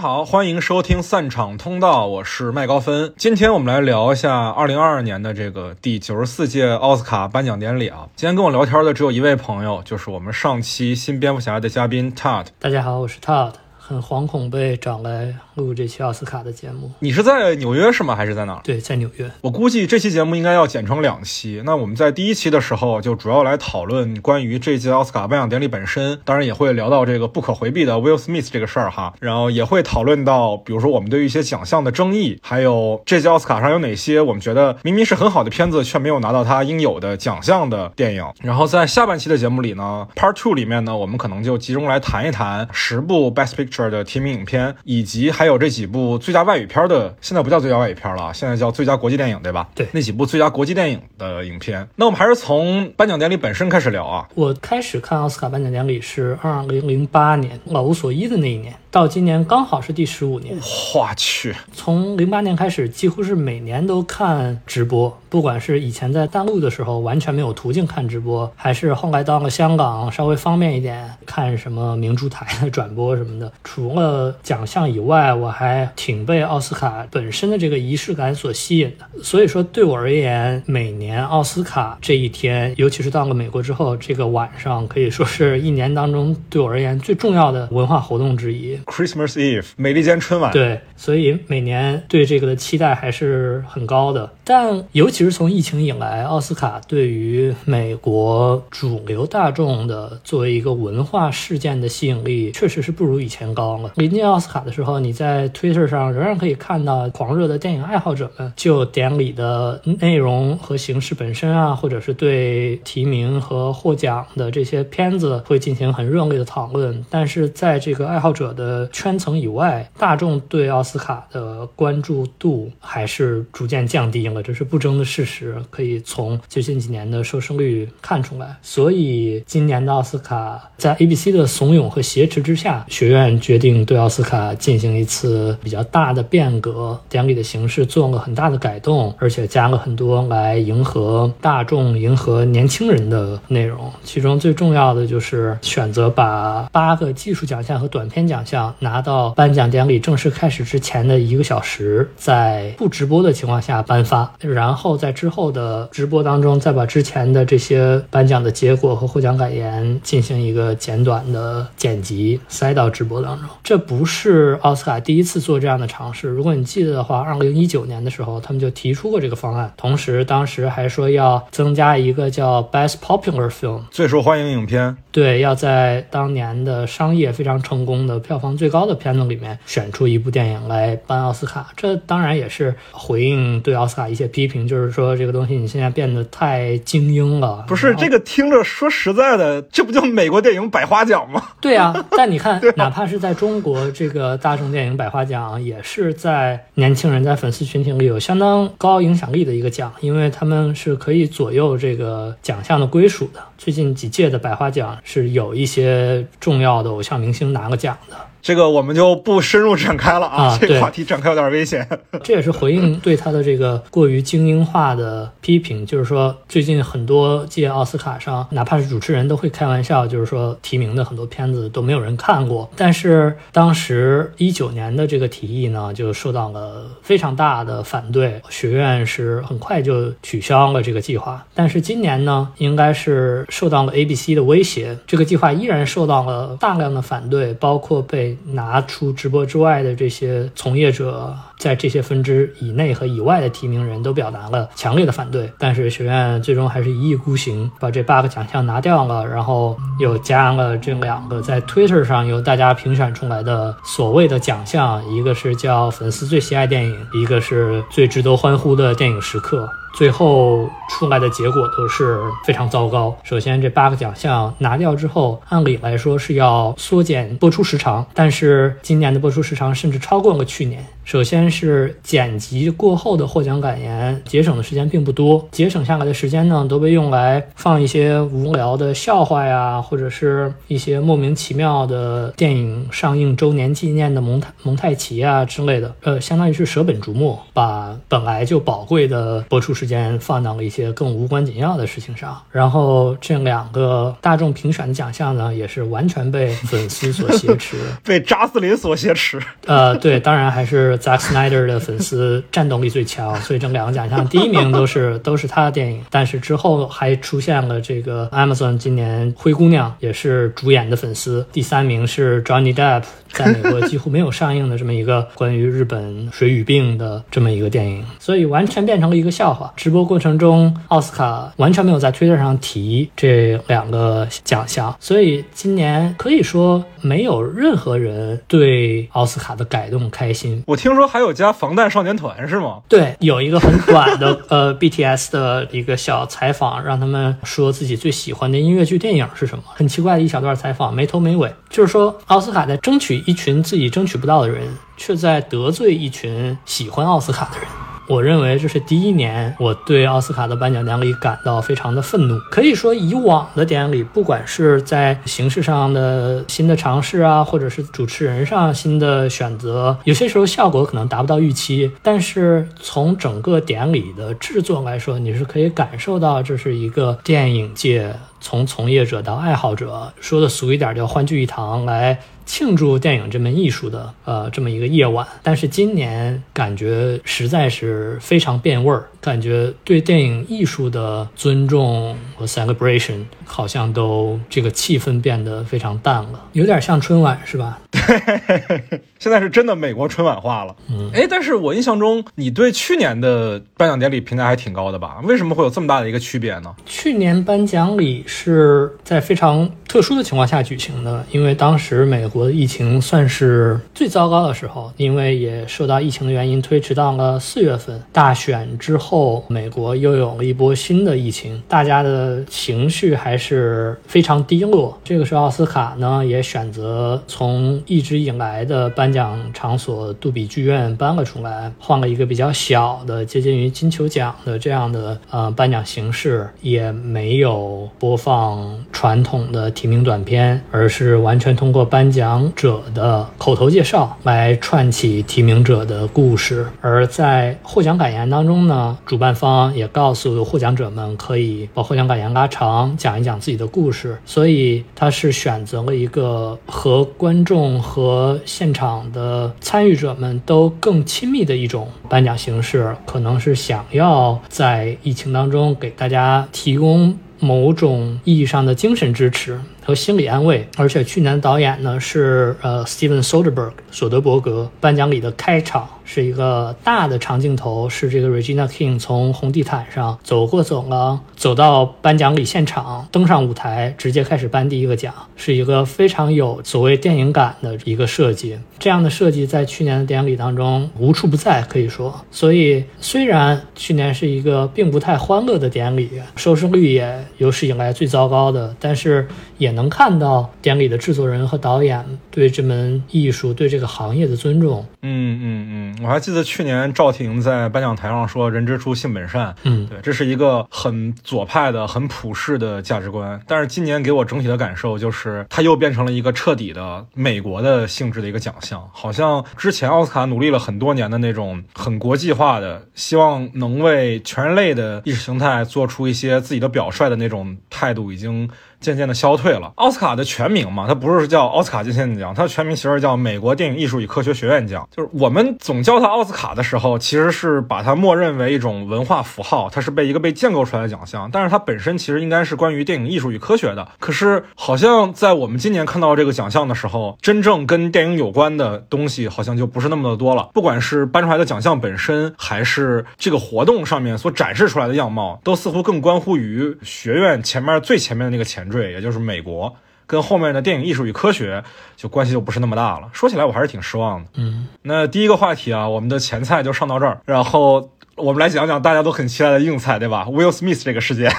好，欢迎收听散场通道，我是麦高芬。今天我们来聊一下二零二二年的这个第九十四届奥斯卡颁奖典礼啊。今天跟我聊天的只有一位朋友，就是我们上期新蝙蝠侠的嘉宾 Todd。大家好，我是 Todd。很惶恐被找来录这期奥斯卡的节目。你是在纽约是吗？还是在哪儿？对，在纽约。我估计这期节目应该要剪成两期。那我们在第一期的时候就主要来讨论关于这届奥斯卡颁奖典礼本身，当然也会聊到这个不可回避的 Will Smith 这个事儿哈。然后也会讨论到，比如说我们对于一些奖项的争议，还有这届奥斯卡上有哪些我们觉得明明是很好的片子却没有拿到它应有的奖项的电影。然后在下半期的节目里呢，Part Two 里面呢，我们可能就集中来谈一谈十部 Best Picture 的提名影片。以及还有这几部最佳外语片的，现在不叫最佳外语片了，现在叫最佳国际电影，对吧？对，那几部最佳国际电影的影片。那我们还是从颁奖典礼本身开始聊啊。我开始看奥斯卡颁奖典礼是二零零八年，老无所依的那一年。到今年刚好是第十五年，我去！从零八年开始，几乎是每年都看直播，不管是以前在大陆的时候完全没有途径看直播，还是后来到了香港稍微方便一点看什么明珠台的转播什么的。除了奖项以外，我还挺被奥斯卡本身的这个仪式感所吸引的。所以说，对我而言，每年奥斯卡这一天，尤其是到了美国之后，这个晚上可以说是一年当中对我而言最重要的文化活动之一。Christmas Eve，美利坚春晚。对，所以每年对这个的期待还是很高的。但尤其是从疫情以来，奥斯卡对于美国主流大众的作为一个文化事件的吸引力，确实是不如以前高了。临近奥斯卡的时候，你在 Twitter 上仍然可以看到狂热的电影爱好者们就典礼的内容和形式本身啊，或者是对提名和获奖的这些片子会进行很热烈的讨论。但是在这个爱好者的呃，圈层以外，大众对奥斯卡的关注度还是逐渐降低了，这是不争的事实，可以从最近几年的收视率看出来。所以，今年的奥斯卡在 ABC 的怂恿和挟持之下，学院决定对奥斯卡进行一次比较大的变革，典礼的形式做了很大的改动，而且加了很多来迎合大众、迎合年轻人的内容。其中最重要的就是选择把八个技术奖项和短片奖项。拿到颁奖典礼正式开始之前的一个小时，在不直播的情况下颁发，然后在之后的直播当中，再把之前的这些颁奖的结果和获奖感言进行一个简短的剪辑，塞到直播当中。这不是奥斯卡第一次做这样的尝试。如果你记得的话，二零一九年的时候，他们就提出过这个方案，同时当时还说要增加一个叫 Best Popular Film，最受欢迎影片。对，要在当年的商业非常成功的票房最高的片子里面选出一部电影来颁奥斯卡，这当然也是回应对奥斯卡一些批评，就是说这个东西你现在变得太精英了。不是这个听着说实在的，这不就美国电影百花奖吗？对啊，但你看，哪怕是在中国，这个大众电影百花奖也是在年轻人在粉丝群体里有相当高影响力的一个奖，因为他们是可以左右这个奖项的归属的。最近几届的百花奖。是有一些重要的偶像明星拿个奖的。这个我们就不深入展开了啊，这个话题展开有点危险。这也是回应对他的这个过于精英化的批评，就是说最近很多届奥斯卡上，哪怕是主持人都会开玩笑，就是说提名的很多片子都没有人看过。但是当时一九年的这个提议呢，就受到了非常大的反对，学院是很快就取消了这个计划。但是今年呢，应该是受到了 ABC 的威胁，这个计划依然受到了大量的反对，包括被。拿出直播之外的这些从业者，在这些分支以内和以外的提名人都表达了强烈的反对，但是学院最终还是一意孤行，把这八个奖项拿掉了，然后又加了这两个在 Twitter 上由大家评选出来的所谓的奖项，一个是叫粉丝最喜爱电影，一个是最值得欢呼的电影时刻。最后出来的结果都是非常糟糕。首先，这八个奖项拿掉之后，按理来说是要缩减播出时长，但是今年的播出时长甚至超过了去年。首先是剪辑过后的获奖感言，节省的时间并不多，节省下来的时间呢，都被用来放一些无聊的笑话呀，或者是一些莫名其妙的电影上映周年纪念的蒙太蒙太奇啊之类的，呃，相当于是舍本逐末，把本来就宝贵的播出时间放到了一些更无关紧要的事情上。然后这两个大众评选的奖项呢，也是完全被粉丝所挟持，被扎斯林所挟持。呃，对，当然还是 Zack Snyder 的粉丝战斗力最强，所以这两个奖项第一名都是 都是他的电影。但是之后还出现了这个 Amazon 今年灰姑娘也是主演的粉丝，第三名是 Johnny Depp。在美国几乎没有上映的这么一个关于日本水俣病的这么一个电影，所以完全变成了一个笑话。直播过程中，奥斯卡完全没有在 Twitter 上提这两个奖项，所以今年可以说没有任何人对奥斯卡的改动开心。我听说还有加防弹少年团是吗？对，有一个很短的呃 BTS 的一个小采访，让他们说自己最喜欢的音乐剧电影是什么。很奇怪的一小段采访，没头没尾，就是说奥斯卡在争取。一群自己争取不到的人，却在得罪一群喜欢奥斯卡的人。我认为这是第一年我对奥斯卡的颁奖典礼感到非常的愤怒。可以说，以往的典礼，不管是在形式上的新的尝试啊，或者是主持人上新的选择，有些时候效果可能达不到预期。但是从整个典礼的制作来说，你是可以感受到这是一个电影界从从业者到爱好者，说的俗一点叫欢聚一堂来。庆祝电影这门艺术的呃这么一个夜晚，但是今年感觉实在是非常变味儿，感觉对电影艺术的尊重和 celebration 好像都这个气氛变得非常淡了，有点像春晚是吧？对 现在是真的美国春晚化了。嗯，哎，但是我印象中你对去年的颁奖典礼评价还挺高的吧？为什么会有这么大的一个区别呢？去年颁奖礼是在非常特殊的情况下举行的，因为当时美国。国疫情算是最糟糕的时候，因为也受到疫情的原因推迟到了四月份。大选之后，后美国又有了一波新的疫情，大家的情绪还是非常低落。这个时候，奥斯卡呢也选择从一直以来的颁奖场所杜比剧院搬了出来，换了一个比较小的、接近于金球奖的这样的呃颁奖形式，也没有播放传统的提名短片，而是完全通过颁。奖者的口头介绍来串起提名者的故事，而在获奖感言当中呢，主办方也告诉获奖者们可以把获奖感言拉长，讲一讲自己的故事。所以他是选择了一个和观众和现场的参与者们都更亲密的一种颁奖形式，可能是想要在疫情当中给大家提供某种意义上的精神支持。和心理安慰，而且去年的导演呢是呃 Steven Soderbergh 索德伯格。颁奖礼的开场是一个大的长镜头，是这个 Regina King 从红地毯上走过走廊，走到颁奖礼现场，登上舞台，直接开始颁第一个奖，是一个非常有所谓电影感的一个设计。这样的设计在去年的典礼当中无处不在，可以说。所以虽然去年是一个并不太欢乐的典礼，收视率也有史以来最糟糕的，但是也。能看到典礼的制作人和导演对这门艺术、对这个行业的尊重。嗯嗯嗯，我还记得去年赵婷在颁奖台上说“人之初，性本善”。嗯，对，这是一个很左派的、很普世的价值观。但是今年给我整体的感受就是，它又变成了一个彻底的美国的性质的一个奖项。好像之前奥斯卡努力了很多年的那种很国际化的，希望能为全人类的意识形态做出一些自己的表率的那种态度，已经。渐渐的消退了。奥斯卡的全名嘛，它不是叫奥斯卡金像奖，它的全名其实叫美国电影艺术与科学学院奖。就是我们总叫它奥斯卡的时候，其实是把它默认为一种文化符号，它是被一个被建构出来的奖项。但是它本身其实应该是关于电影艺术与科学的。可是好像在我们今年看到这个奖项的时候，真正跟电影有关的东西好像就不是那么的多了。不管是颁出来的奖项本身，还是这个活动上面所展示出来的样貌，都似乎更关乎于学院前面最前面的那个前。缀，也就是美国跟后面的电影艺术与科学就关系就不是那么大了。说起来我还是挺失望的。嗯，那第一个话题啊，我们的前菜就上到这儿，然后我们来讲讲大家都很期待的硬菜，对吧？Will Smith 这个事件，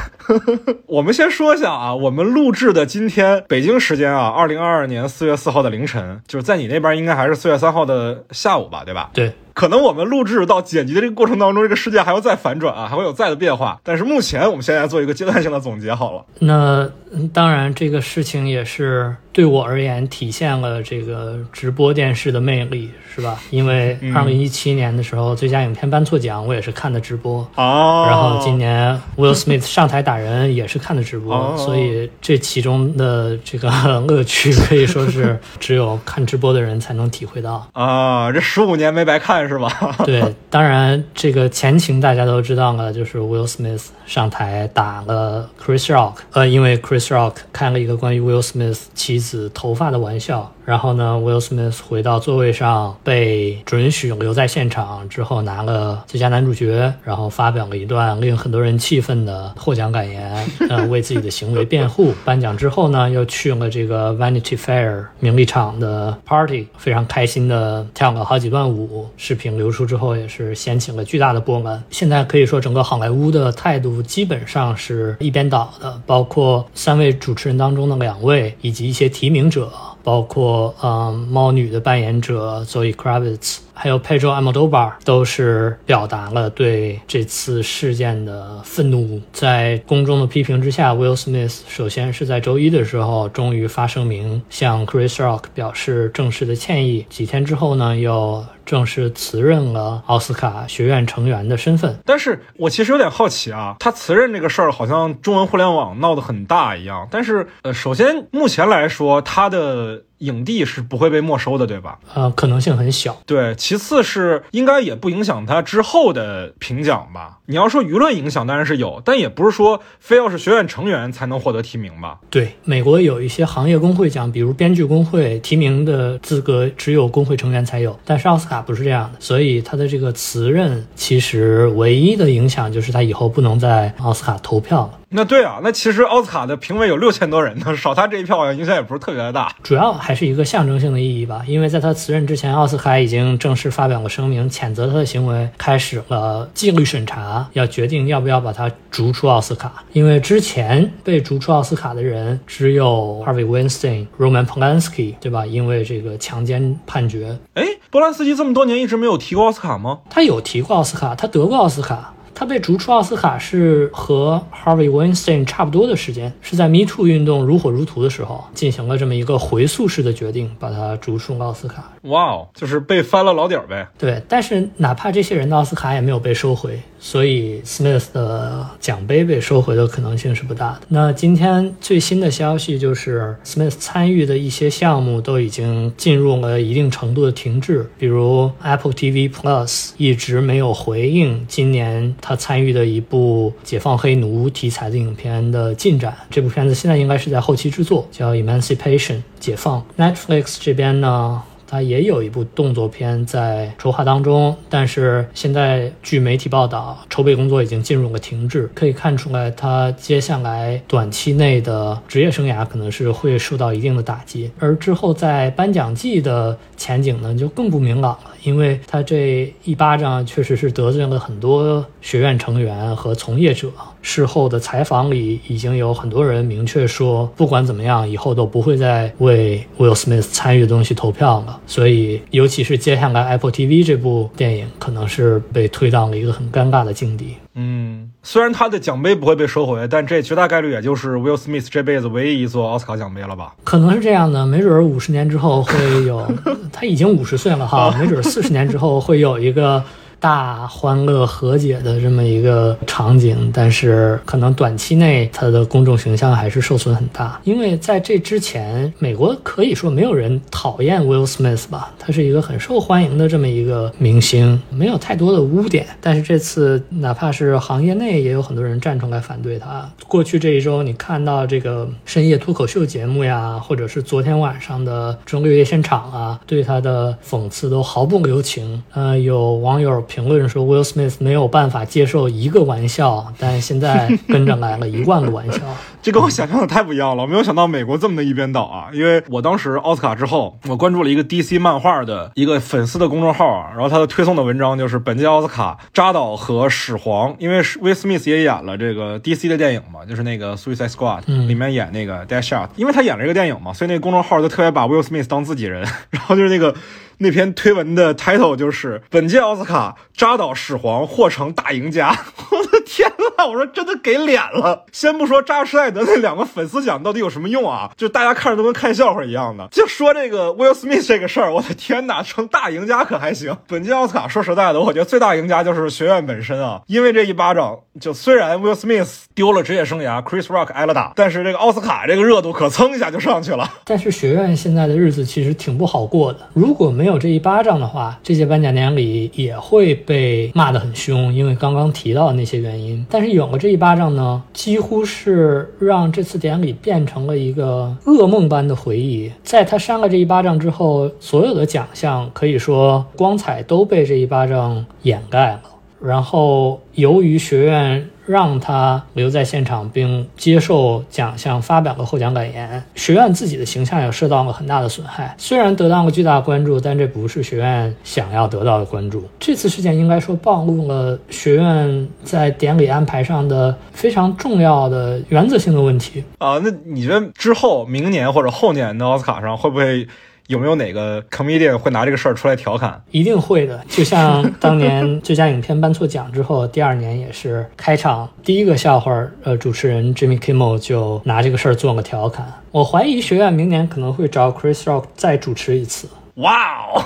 我们先说一下啊，我们录制的今天北京时间啊，二零二二年四月四号的凌晨，就是在你那边应该还是四月三号的下午吧，对吧？对。可能我们录制到剪辑的这个过程当中，这个世界还要再反转啊，还会有再的变化。但是目前，我们现在做一个阶段性的总结好了。那当然，这个事情也是对我而言体现了这个直播电视的魅力，是吧？因为二零一七年的时候，最佳影片颁错奖，我也是看的直播。哦。然后今年 Will Smith 上台打人也是看的直播，所以这其中的这个 乐趣可以说是只有看直播的人才能体会到啊。这十五年没白看。是吧？对，当然这个前情大家都知道了，就是 Will Smith 上台打了 Chris Rock，呃，因为 Chris Rock 开了一个关于 Will Smith 妻子头发的玩笑。然后呢，Will Smith 回到座位上，被准许留在现场之后，拿了最佳男主角，然后发表了一段令很多人气愤的获奖感言，呃，为自己的行为辩护。颁奖之后呢，又去了这个 Vanity Fair 名利场的 party，非常开心的跳了好几段舞。视频流出之后，也是掀起了巨大的波澜。现在可以说，整个好莱坞的态度基本上是一边倒的，包括三位主持人当中的两位，以及一些提名者。包括嗯，猫女的扮演者 Zoe Kravitz。还有 Pedro Almodovar 都是表达了对这次事件的愤怒。在公众的批评之下，Will Smith 首先是在周一的时候终于发声明，向 Chris Rock 表示正式的歉意。几天之后呢，又正式辞任了奥斯卡学院成员的身份。但是我其实有点好奇啊，他辞任这个事儿好像中文互联网闹得很大一样。但是呃，首先目前来说，他的影帝是不会被没收的，对吧？呃，可能性很小。对。其次是应该也不影响他之后的评奖吧？你要说舆论影响，当然是有，但也不是说非要是学院成员才能获得提名吧？对，美国有一些行业工会奖，比如编剧工会，提名的资格只有工会成员才有，但是奥斯卡不是这样的，所以他的这个辞任其实唯一的影响就是他以后不能在奥斯卡投票了。那对啊，那其实奥斯卡的评委有六千多人呢，少他这一票影响也不是特别的大。主要还是一个象征性的意义吧，因为在他辞任之前，奥斯卡已经正式发表过声明，谴责他的行为，开始了纪律审查，要决定要不要把他逐出奥斯卡。因为之前被逐出奥斯卡的人只有 Harvey Weinstein、Roman Polanski，对吧？因为这个强奸判决。哎，波兰斯基这么多年一直没有提过奥斯卡吗？他有提过奥斯卡，他得过奥斯卡。他被逐出奥斯卡是和 Harvey Weinstein 差不多的时间，是在 Me Too 运动如火如荼的时候进行了这么一个回溯式的决定，把他逐出奥斯卡。哇哦，就是被翻了老底儿呗。对，但是哪怕这些人的奥斯卡也没有被收回。所以，Smith 的奖杯被收回的可能性是不大的。那今天最新的消息就是，Smith 参与的一些项目都已经进入了一定程度的停滞，比如 Apple TV Plus 一直没有回应今年他参与的一部解放黑奴题材的影片的进展。这部片子现在应该是在后期制作，叫 Emancipation 解放。Netflix 这边呢？他也有一部动作片在筹划当中，但是现在据媒体报道，筹备工作已经进入了停滞。可以看出来，他接下来短期内的职业生涯可能是会受到一定的打击，而之后在颁奖季的前景呢，就更不明朗了。因为他这一巴掌确实是得罪了很多学院成员和从业者。事后的采访里，已经有很多人明确说，不管怎么样，以后都不会再为 Will Smith 参与的东西投票了。所以，尤其是接下来 Apple TV 这部电影，可能是被推到了一个很尴尬的境地。嗯，虽然他的奖杯不会被收回，但这绝大概率也就是 Will Smith 这辈子唯一一座奥斯卡奖杯了吧？可能是这样的，没准五十年之后会有，他已经五十岁了哈，没准四十年之后会有一个。大欢乐和解的这么一个场景，但是可能短期内他的公众形象还是受损很大，因为在这之前，美国可以说没有人讨厌 Will Smith 吧，他是一个很受欢迎的这么一个明星，没有太多的污点。但是这次，哪怕是行业内也有很多人站出来反对他。过去这一周，你看到这个深夜脱口秀节目呀，或者是昨天晚上的中六夜现场啊，对他的讽刺都毫不留情。呃，有网友。评论说，Will Smith 没有办法接受一个玩笑，但现在跟着来了一万个玩笑。这跟我想象的太不一样了，我没有想到美国这么的一边倒啊！因为我当时奥斯卡之后，我关注了一个 DC 漫画的一个粉丝的公众号啊，然后他的推送的文章就是本届奥斯卡扎导和始皇，因为 Will Smith 也演了这个 DC 的电影嘛，就是那个 Suicide Squad 里面演那个 Deadshot，因为他演了这个电影嘛，所以那个公众号就特别把 Will Smith 当自己人，然后就是那个。那篇推文的 title 就是“本届奥斯卡扎导始皇或成大赢家”。我！说真的给脸了。先不说扎施耐德那两个粉丝奖到底有什么用啊，就大家看着都跟看笑话一样的。就说这个 Will Smith 这个事儿，我的天呐，成大赢家可还行？本届奥斯卡说实在的，我觉得最大赢家就是学院本身啊，因为这一巴掌，就虽然 Will Smith 丢了职业生涯，Chris Rock 挨了打，但是这个奥斯卡这个热度可蹭一下就上去了。但是学院现在的日子其实挺不好过的。如果没有这一巴掌的话，这届颁奖典礼也会被骂得很凶，因为刚刚提到的那些原因。但但是有了这一巴掌呢，几乎是让这次典礼变成了一个噩梦般的回忆。在他扇了这一巴掌之后，所有的奖项可以说光彩都被这一巴掌掩盖了。然后由于学院。让他留在现场并接受奖项，发表了获奖感言。学院自己的形象也受到了很大的损害。虽然得到了巨大关注，但这不是学院想要得到的关注。这次事件应该说暴露了学院在典礼安排上的非常重要的原则性的问题啊。那你觉得之后明年或者后年的奥斯卡上会不会？有没有哪个 comedian 会拿这个事儿出来调侃？一定会的，就像当年最佳影片颁错奖之后，第二年也是开场第一个笑话，呃，主持人 Jimmy Kimmel 就拿这个事儿做了调侃。我怀疑学院明年可能会找 Chris Rock 再主持一次。哇哦！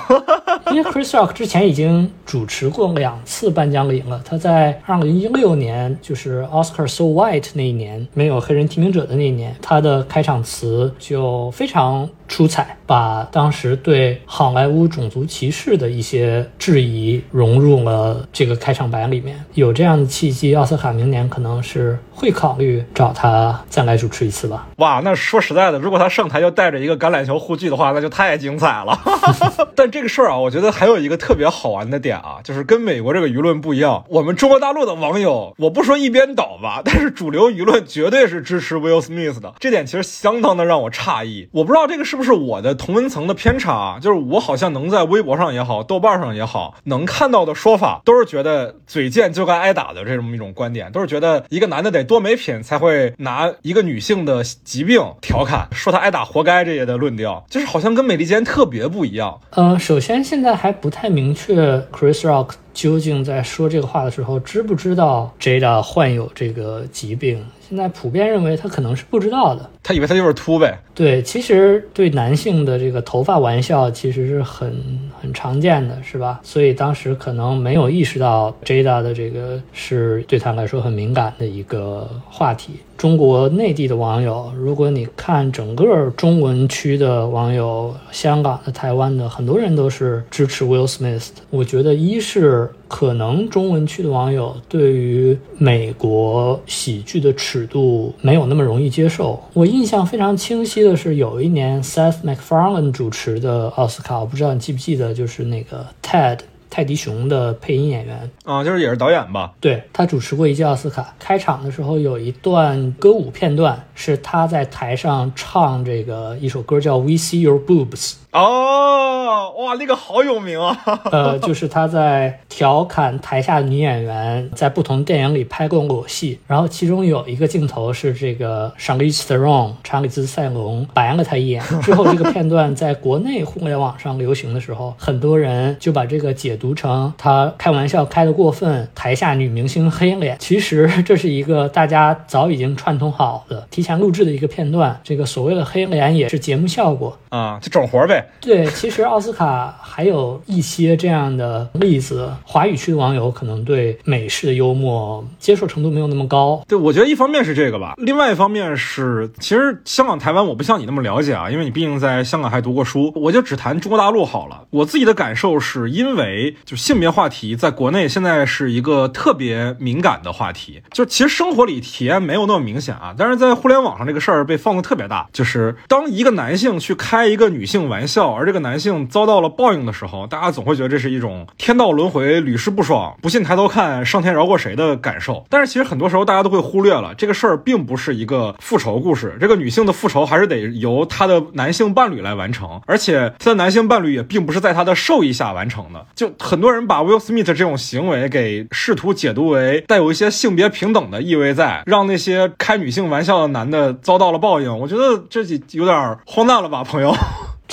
因为 Chris Rock 之前已经主持过两次颁奖礼了。他在2016年，就是 Oscar So White 那一年，没有黑人提名者的那一年，他的开场词就非常出彩，把当时对好莱坞种族歧视的一些质疑融入了这个开场白里面。有这样的契机，奥斯卡明年可能是会考虑找他再来主持一次吧。哇，那说实在的，如果他上台就带着一个橄榄球护具的话，那就太精彩了。但这个事儿啊，我觉得还有一个特别好玩的点啊，就是跟美国这个舆论不一样。我们中国大陆的网友，我不说一边倒吧，但是主流舆论绝对是支持 Will Smith 的。这点其实相当的让我诧异。我不知道这个是不是我的同文层的偏差啊，就是我好像能在微博上也好，豆瓣上也好，能看到的说法都是觉得嘴贱就该挨打的这么一种观点，都是觉得一个男的得多没品才会拿一个女性的疾病调侃，说他挨打活该这些的论调，就是好像跟美利坚特别不一样。呃，首先现在还不太明确，Chris Rock 究竟在说这个话的时候知不知道 Jada 患有这个疾病。现在普遍认为他可能是不知道的，他以为他就是秃呗。对，其实对男性的这个头发玩笑其实是很很常见的，是吧？所以当时可能没有意识到 Jada 的这个是对他来说很敏感的一个话题。中国内地的网友，如果你看整个中文区的网友，香港的、台湾的，很多人都是支持 Will Smith 的。我觉得一是。可能中文区的网友对于美国喜剧的尺度没有那么容易接受。我印象非常清晰的是，有一年 Seth MacFarlane 主持的奥斯卡，我不知道你记不记得，就是那个 Ted 泰迪熊的配音演员啊，就是也是导演吧？对他主持过一届奥斯卡，开场的时候有一段歌舞片段，是他在台上唱这个一首歌，叫 We See Your Boobs。哦，哇，那个好有名啊！呃，就是他在调侃台下女演员在不同电影里拍过裸戏，然后其中有一个镜头是这个 Charlize Theron 查理兹塞隆白了他一眼。之后这个片段在国内互联网上流行的时候，很多人就把这个解读成他开玩笑开得过分，台下女明星黑脸。其实这是一个大家早已经串通好的、提前录制的一个片段。这个所谓的黑脸也是节目效果啊，就整活呗。对，其实奥斯卡还有一些这样的例子。华语区的网友可能对美式的幽默接受程度没有那么高。对，我觉得一方面是这个吧，另外一方面是，其实香港、台湾我不像你那么了解啊，因为你毕竟在香港还读过书。我就只谈中国大陆好了。我自己的感受是因为，就性别话题在国内现在是一个特别敏感的话题。就其实生活里体验没有那么明显啊，但是在互联网上这个事儿被放的特别大。就是当一个男性去开一个女性玩笑。笑，而这个男性遭到了报应的时候，大家总会觉得这是一种天道轮回、屡试不爽、不信抬头看上天饶过谁的感受。但是其实很多时候大家都会忽略了，这个事儿并不是一个复仇故事。这个女性的复仇还是得由她的男性伴侣来完成，而且她的男性伴侣也并不是在她的授意下完成的。就很多人把 Will Smith 这种行为给试图解读为带有一些性别平等的意味在，让那些开女性玩笑的男的遭到了报应。我觉得这有点荒诞了吧，朋友。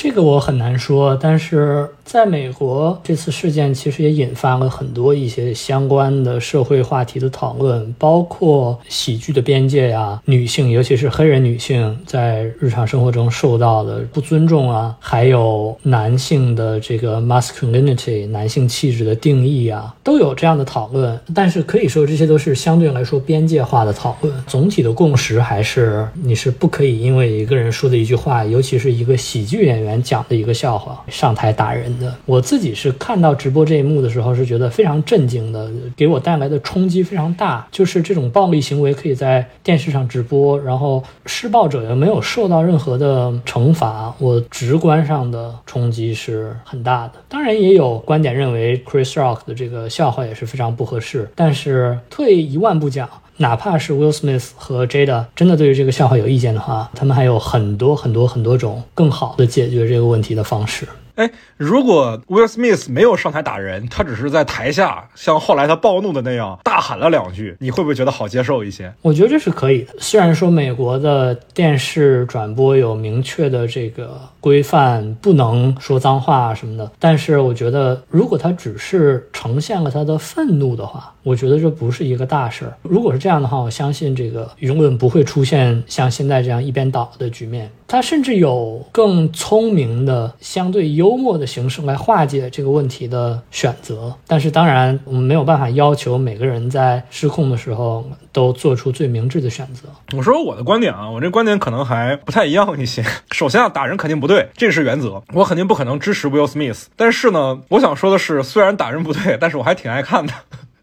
这个我很难说，但是。在美国，这次事件其实也引发了很多一些相关的社会话题的讨论，包括喜剧的边界呀，女性，尤其是黑人女性，在日常生活中受到的不尊重啊，还有男性的这个 masculinity 男性气质的定义啊，都有这样的讨论。但是可以说，这些都是相对来说边界化的讨论。总体的共识还是，你是不可以因为一个人说的一句话，尤其是一个喜剧演员讲的一个笑话，上台打人的。我自己是看到直播这一幕的时候，是觉得非常震惊的，给我带来的冲击非常大。就是这种暴力行为可以在电视上直播，然后施暴者又没有受到任何的惩罚，我直观上的冲击是很大的。当然，也有观点认为 Chris Rock 的这个笑话也是非常不合适。但是退一万步讲，哪怕是 Will Smith 和 Jada 真的对于这个笑话有意见的话，他们还有很多很多很多种更好的解决这个问题的方式。哎，如果 Will Smith 没有上台打人，他只是在台下像后来他暴怒的那样大喊了两句，你会不会觉得好接受一些？我觉得这是可以的。虽然说美国的电视转播有明确的这个规范，不能说脏话什么的，但是我觉得如果他只是呈现了他的愤怒的话，我觉得这不是一个大事儿。如果是这样的话，我相信这个舆论不会出现像现在这样一边倒的局面。他甚至有更聪明的、相对幽默的形式来化解这个问题的选择。但是，当然，我们没有办法要求每个人在失控的时候都做出最明智的选择。我说我的观点啊，我这观点可能还不太一样一些。首先啊，打人肯定不对，这是原则，我肯定不可能支持 Will Smith。但是呢，我想说的是，虽然打人不对，但是我还挺爱看的。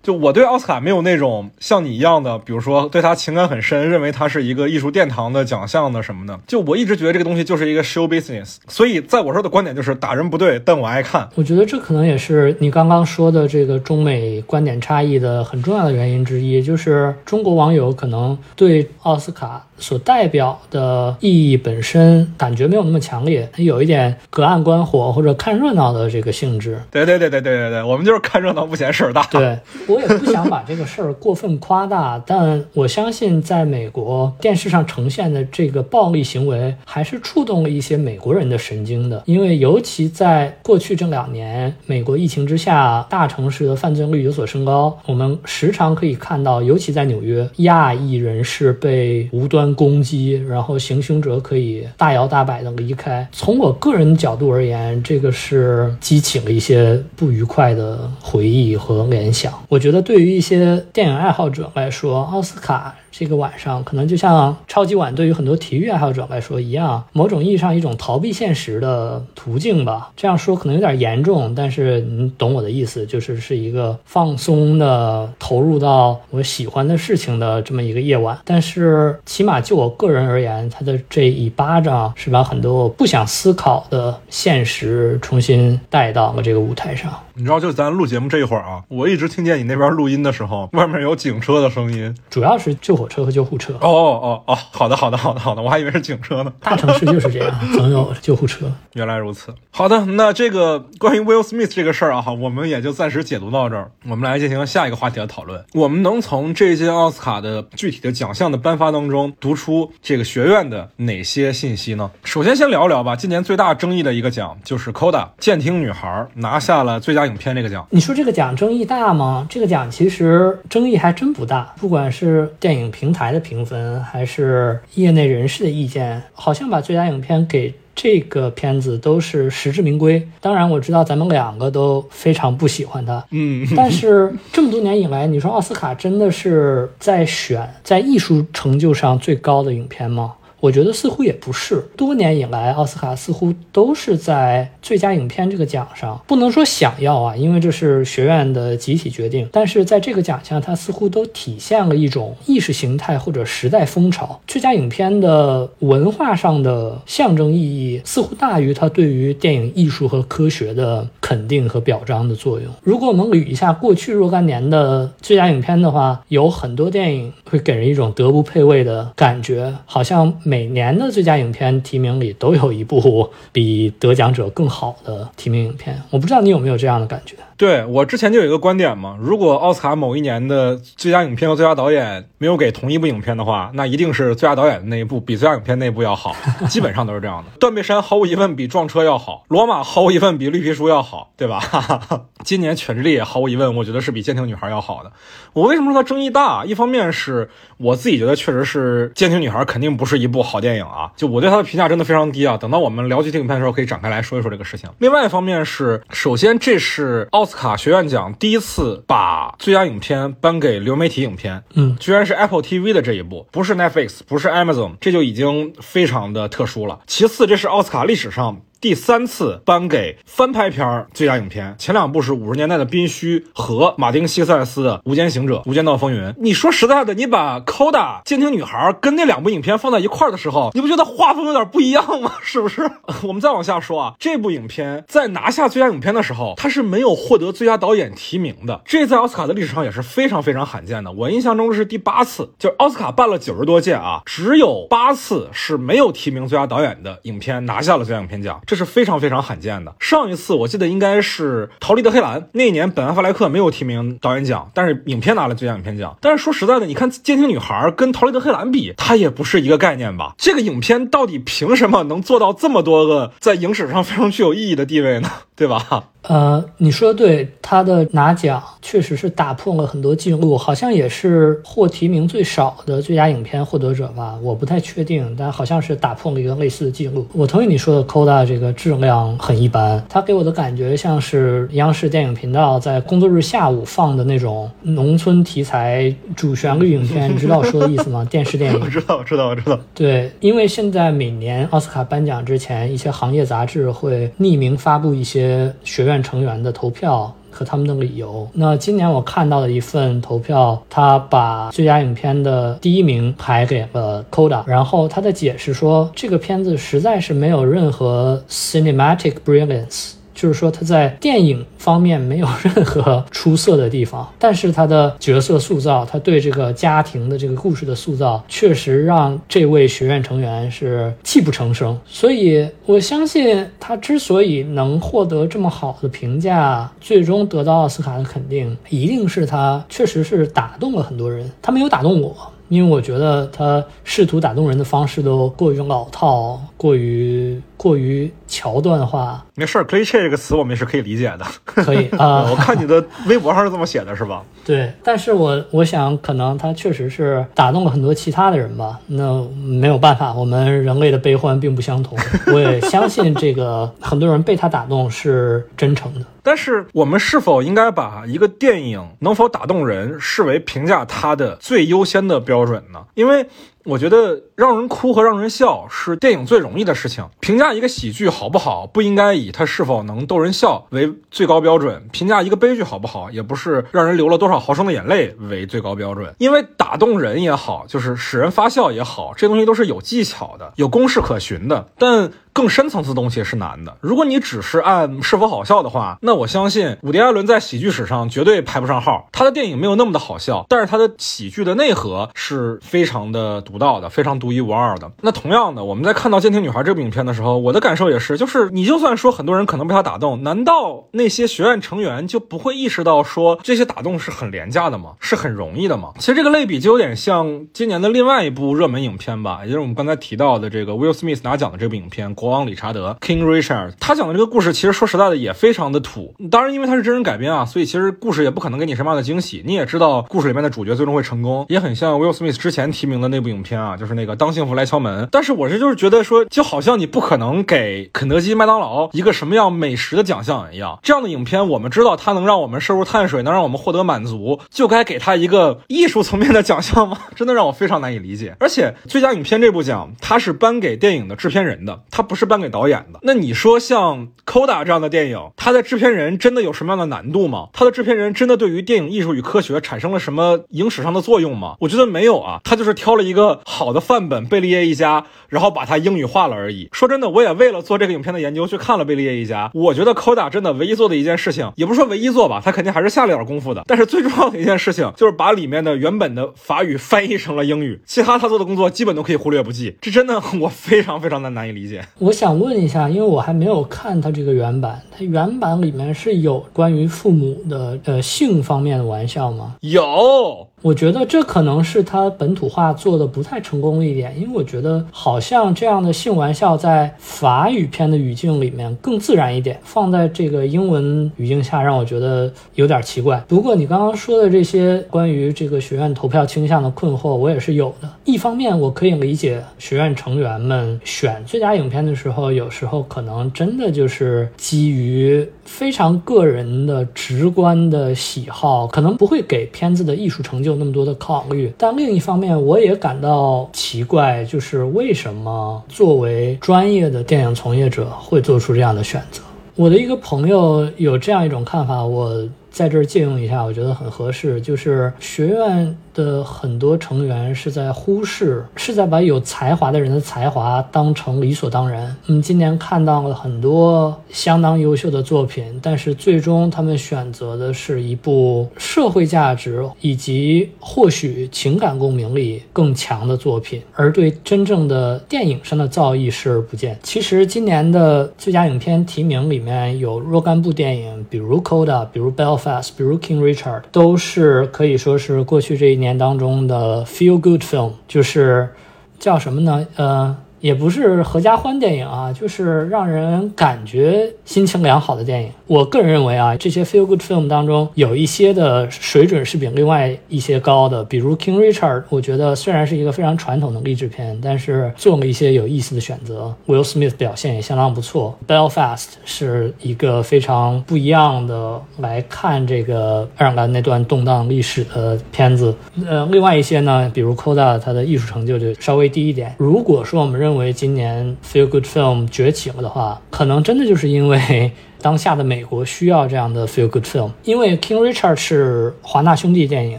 就我对奥斯卡没有那种像你一样的，比如说对他情感很深，认为他是一个艺术殿堂的奖项的什么的。就我一直觉得这个东西就是一个 show business，所以在我这儿的观点就是打人不对，但我爱看。我觉得这可能也是你刚刚说的这个中美观点差异的很重要的原因之一，就是中国网友可能对奥斯卡。所代表的意义本身感觉没有那么强烈，它有一点隔岸观火或者看热闹的这个性质。对对对对对对对，我们就是看热闹不嫌事儿大。对我我也不想把这个事儿过分夸大，但我相信在美国电视上呈现的这个暴力行为还是触动了一些美国人的神经的，因为尤其在过去这两年，美国疫情之下，大城市的犯罪率有所升高，我们时常可以看到，尤其在纽约，亚裔人士被无端。攻击，然后行凶者可以大摇大摆的离开。从我个人角度而言，这个是激起了一些不愉快的回忆和联想。我我觉得对于一些电影爱好者来说，奥斯卡。这个晚上可能就像超级碗对于很多体育爱好者来说一样，某种意义上一种逃避现实的途径吧。这样说可能有点严重，但是你懂我的意思，就是是一个放松的投入到我喜欢的事情的这么一个夜晚。但是起码就我个人而言，他的这一巴掌是把很多我不想思考的现实重新带到了这个舞台上。你知道，就咱录节目这一会儿啊，我一直听见你那边录音的时候，外面有警车的声音，主要是救火车和救护车。哦哦哦，好的好的好的好的，我还以为是警车呢。大城市就是这样，总有救护车。原来如此。好的，那这个关于 Will Smith 这个事儿啊，哈，我们也就暂时解读到这儿。我们来进行下一个话题的讨论。我们能从这届奥斯卡的具体的奖项的颁发当中读出这个学院的哪些信息呢？首先，先聊聊吧。今年最大争议的一个奖就是 Coda 监听女孩拿下了最佳。影片这个奖，你说这个奖争议大吗？这个奖其实争议还真不大，不管是电影平台的评分，还是业内人士的意见，好像把最佳影片给这个片子都是实至名归。当然，我知道咱们两个都非常不喜欢它，嗯，但是这么多年以来，你说奥斯卡真的是在选在艺术成就上最高的影片吗？我觉得似乎也不是，多年以来，奥斯卡似乎都是在最佳影片这个奖上，不能说想要啊，因为这是学院的集体决定。但是在这个奖项，它似乎都体现了一种意识形态或者时代风潮。最佳影片的文化上的象征意义，似乎大于它对于电影艺术和科学的肯定和表彰的作用。如果我们捋一下过去若干年的最佳影片的话，有很多电影会给人一种德不配位的感觉，好像。每年的最佳影片提名里都有一部比得奖者更好的提名影片，我不知道你有没有这样的感觉。对我之前就有一个观点嘛，如果奥斯卡某一年的最佳影片和最佳导演没有给同一部影片的话，那一定是最佳导演的那一部比最佳影片那一部要好，基本上都是这样的。断背山毫无疑问比撞车要好，罗马毫无疑问比绿皮书要好，对吧？今年犬之力也毫无疑问，我觉得是比坚挺女孩要好的。我为什么说它争议大？一方面是我自己觉得确实是坚挺女孩肯定不是一部好电影啊，就我对它的评价真的非常低啊。等到我们聊具体影片的时候，可以展开来说一说这个事情。另外一方面是，首先这是奥斯卡学院奖第一次把最佳影片颁给流媒体影片，嗯，居然是 Apple TV 的这一部，不是 Netflix，不是 Amazon，这就已经非常的特殊了。其次，这是奥斯卡历史上。第三次颁给翻拍片最佳影片，前两部是五十年代的《宾虚》和马丁·西克塞斯的《无间行者》《无间道风云》。你说实在的，你把《Coda》监听女孩跟那两部影片放在一块儿的时候，你不觉得画风有点不一样吗？是不是？我们再往下说啊，这部影片在拿下最佳影片的时候，它是没有获得最佳导演提名的，这在奥斯卡的历史上也是非常非常罕见的。我印象中是第八次，就是奥斯卡办了九十多届啊，只有八次是没有提名最佳导演的影片拿下了最佳影片奖。这是非常非常罕见的。上一次我记得应该是《逃离德黑兰》那一年，本·阿弗莱克没有提名导演奖，但是影片拿了最佳影片奖。但是说实在的，你看《监听女孩》跟《逃离德黑兰》比，它也不是一个概念吧？这个影片到底凭什么能做到这么多个在影史上非常具有意义的地位呢？对吧？呃，你说的对，他的拿奖确实是打破了很多记录，好像也是获提名最少的最佳影片获得者吧？我不太确定，但好像是打破了一个类似的记录。我同意你说的，Coda 这个质量很一般，它给我的感觉像是央视电影频道在工作日下午放的那种农村题材主旋律影片，你知道我说的意思吗？电视电影。我知道，我知道，我知道。对，因为现在每年奥斯卡颁奖之前，一些行业杂志会匿名发布一些。学院成员的投票和他们的理由。那今年我看到的一份投票，他把最佳影片的第一名排给了《Coda》，然后他的解释说，这个片子实在是没有任何 cinematic brilliance。就是说，他在电影方面没有任何出色的地方，但是他的角色塑造，他对这个家庭的这个故事的塑造，确实让这位学院成员是泣不成声。所以，我相信他之所以能获得这么好的评价，最终得到奥斯卡的肯定，一定是他确实是打动了很多人。他没有打动我。因为我觉得他试图打动人的方式都过于老套，过于过于桥段化。没事，“cliché” 这个词我们也是可以理解的。可以 啊，我看你的微博上是这么写的，是吧？对，但是我我想，可能他确实是打动了很多其他的人吧。那没有办法，我们人类的悲欢并不相同。我也相信这个很多人被他打动是真诚的。但是，我们是否应该把一个电影能否打动人视为评价它的最优先的标准呢？因为。我觉得让人哭和让人笑是电影最容易的事情。评价一个喜剧好不好，不应该以它是否能逗人笑为最高标准；评价一个悲剧好不好，也不是让人流了多少毫升的眼泪为最高标准。因为打动人也好，就是使人发笑也好，这东西都是有技巧的，有公式可循的。但更深层次东西是难的。如果你只是按是否好笑的话，那我相信伍迪·艾伦在喜剧史上绝对排不上号。他的电影没有那么的好笑，但是他的喜剧的内核是非常的独。到的非常独一无二的。那同样的，我们在看到《监听女孩》这部影片的时候，我的感受也是，就是你就算说很多人可能被他打动，难道那些学院成员就不会意识到说这些打动是很廉价的吗？是很容易的吗？其实这个类比就有点像今年的另外一部热门影片吧，也就是我们刚才提到的这个 Will Smith 拿奖的这部影片《国国王理查德》（King Richard）。他讲的这个故事其实说实在的也非常的土。当然，因为它是真人改编啊，所以其实故事也不可能给你什么样的惊喜。你也知道故事里面的主角最终会成功，也很像 Will Smith 之前提名的那部影片。啊，就是那个当幸福来敲门。但是我这就是觉得说，就好像你不可能给肯德基、麦当劳一个什么样美食的奖项一样。这样的影片，我们知道它能让我们摄入碳水，能让我们获得满足，就该给它一个艺术层面的奖项吗？真的让我非常难以理解。而且最佳影片这部奖，它是颁给电影的制片人的，它不是颁给导演的。那你说像《Coda》这样的电影，它的制片人真的有什么样的难度吗？它的制片人真的对于电影艺术与科学产生了什么影史上的作用吗？我觉得没有啊，他就是挑了一个。好的范本《贝利叶一家》，然后把它英语化了而已。说真的，我也为了做这个影片的研究去看了《贝利叶一家》。我觉得 Koda 真的唯一做的一件事情，也不是说唯一做吧，他肯定还是下了点功夫的。但是最重要的一件事情，就是把里面的原本的法语翻译成了英语，其他他做的工作基本都可以忽略不计。这真的我非常非常的难以理解。我想问一下，因为我还没有看它这个原版，它原版里面是有关于父母的呃性方面的玩笑吗？有。我觉得这可能是他本土化做的不太成功的一点，因为我觉得好像这样的性玩笑在法语片的语境里面更自然一点，放在这个英文语境下让我觉得有点奇怪。不过你刚刚说的这些关于这个学院投票倾向的困惑，我也是有的。一方面我可以理解学院成员们选最佳影片的时候，有时候可能真的就是基于非常个人的直观的喜好，可能不会给片子的艺术成就。那么多的考虑，但另一方面，我也感到奇怪，就是为什么作为专业的电影从业者会做出这样的选择？我的一个朋友有这样一种看法，我在这儿借用一下，我觉得很合适，就是学院。的很多成员是在忽视，是在把有才华的人的才华当成理所当然。嗯今年看到了很多相当优秀的作品，但是最终他们选择的是一部社会价值以及或许情感共鸣力更强的作品，而对真正的电影上的造诣视而不见。其实今年的最佳影片提名里面有若干部电影，比如《Coda》，比如《Belfast》，比如《King Richard》，都是可以说是过去这一年。当中的 feel good film 就是叫什么呢？呃。也不是合家欢电影啊，就是让人感觉心情良好的电影。我个人认为啊，这些 feel good film 当中有一些的水准是比另外一些高的，比如 King Richard，我觉得虽然是一个非常传统的励志片，但是做了一些有意思的选择。Will Smith 表现也相当不错。Belfast 是一个非常不一样的来看这个爱尔兰那段动荡历史的片子。呃，另外一些呢，比如 Coda，它的艺术成就就稍微低一点。如果说我们认认为今年 Feel Good Film 崛起了的话，可能真的就是因为。当下的美国需要这样的 feel good film，因为 King Richard 是华纳兄弟电影，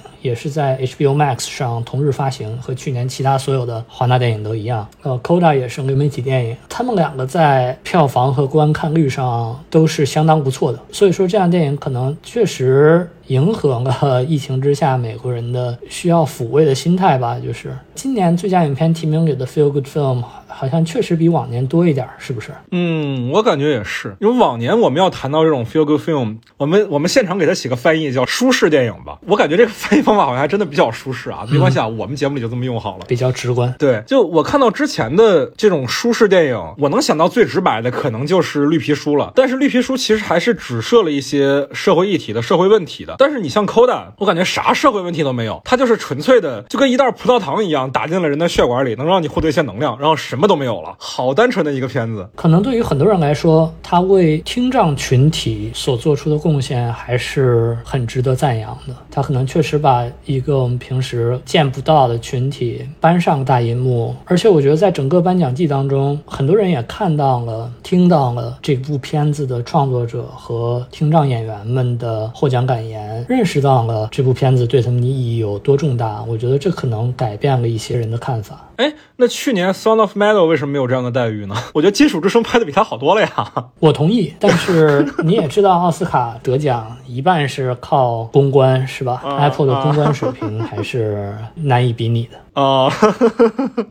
也是在 HBO Max 上同日发行，和去年其他所有的华纳电影都一样。呃，Coda 也是流媒体电影，他们两个在票房和观看率上都是相当不错的。所以说，这样电影可能确实迎合了疫情之下美国人的需要抚慰的心态吧。就是今年最佳影片提名里的 feel good film。好像确实比往年多一点，是不是？嗯，我感觉也是。因为往年我们要谈到这种 feel good film，我们我们现场给它起个翻译叫舒适电影吧。我感觉这个翻译方法好像还真的比较舒适啊。没关系啊，我们节目里就这么用好了，比较直观。对，就我看到之前的这种舒适电影，我能想到最直白的可能就是绿皮书了。但是绿皮书其实还是只设了一些社会议题的社会问题的。但是你像 Coda，我感觉啥社会问题都没有，它就是纯粹的，就跟一袋葡萄糖一样打进了人的血管里，能让你获得一些能量，然后什什么。都没有了，好单纯的一个片子。可能对于很多人来说，他为听障群体所做出的贡献还是很值得赞扬的。他可能确实把一个我们平时见不到的群体搬上大银幕，而且我觉得在整个颁奖季当中，很多人也看到了、听到了这部片子的创作者和听障演员们的获奖感言，认识到了这部片子对他们的意义有多重大。我觉得这可能改变了一些人的看法。哎，那去年《Sound of Metal》为什么没有这样的待遇呢？我觉得《金属之声》拍的比它好多了呀。我同意，但是 你也知道，奥斯卡得奖一半是靠公关，是吧？Apple 的公关水平还是难以比拟的。啊，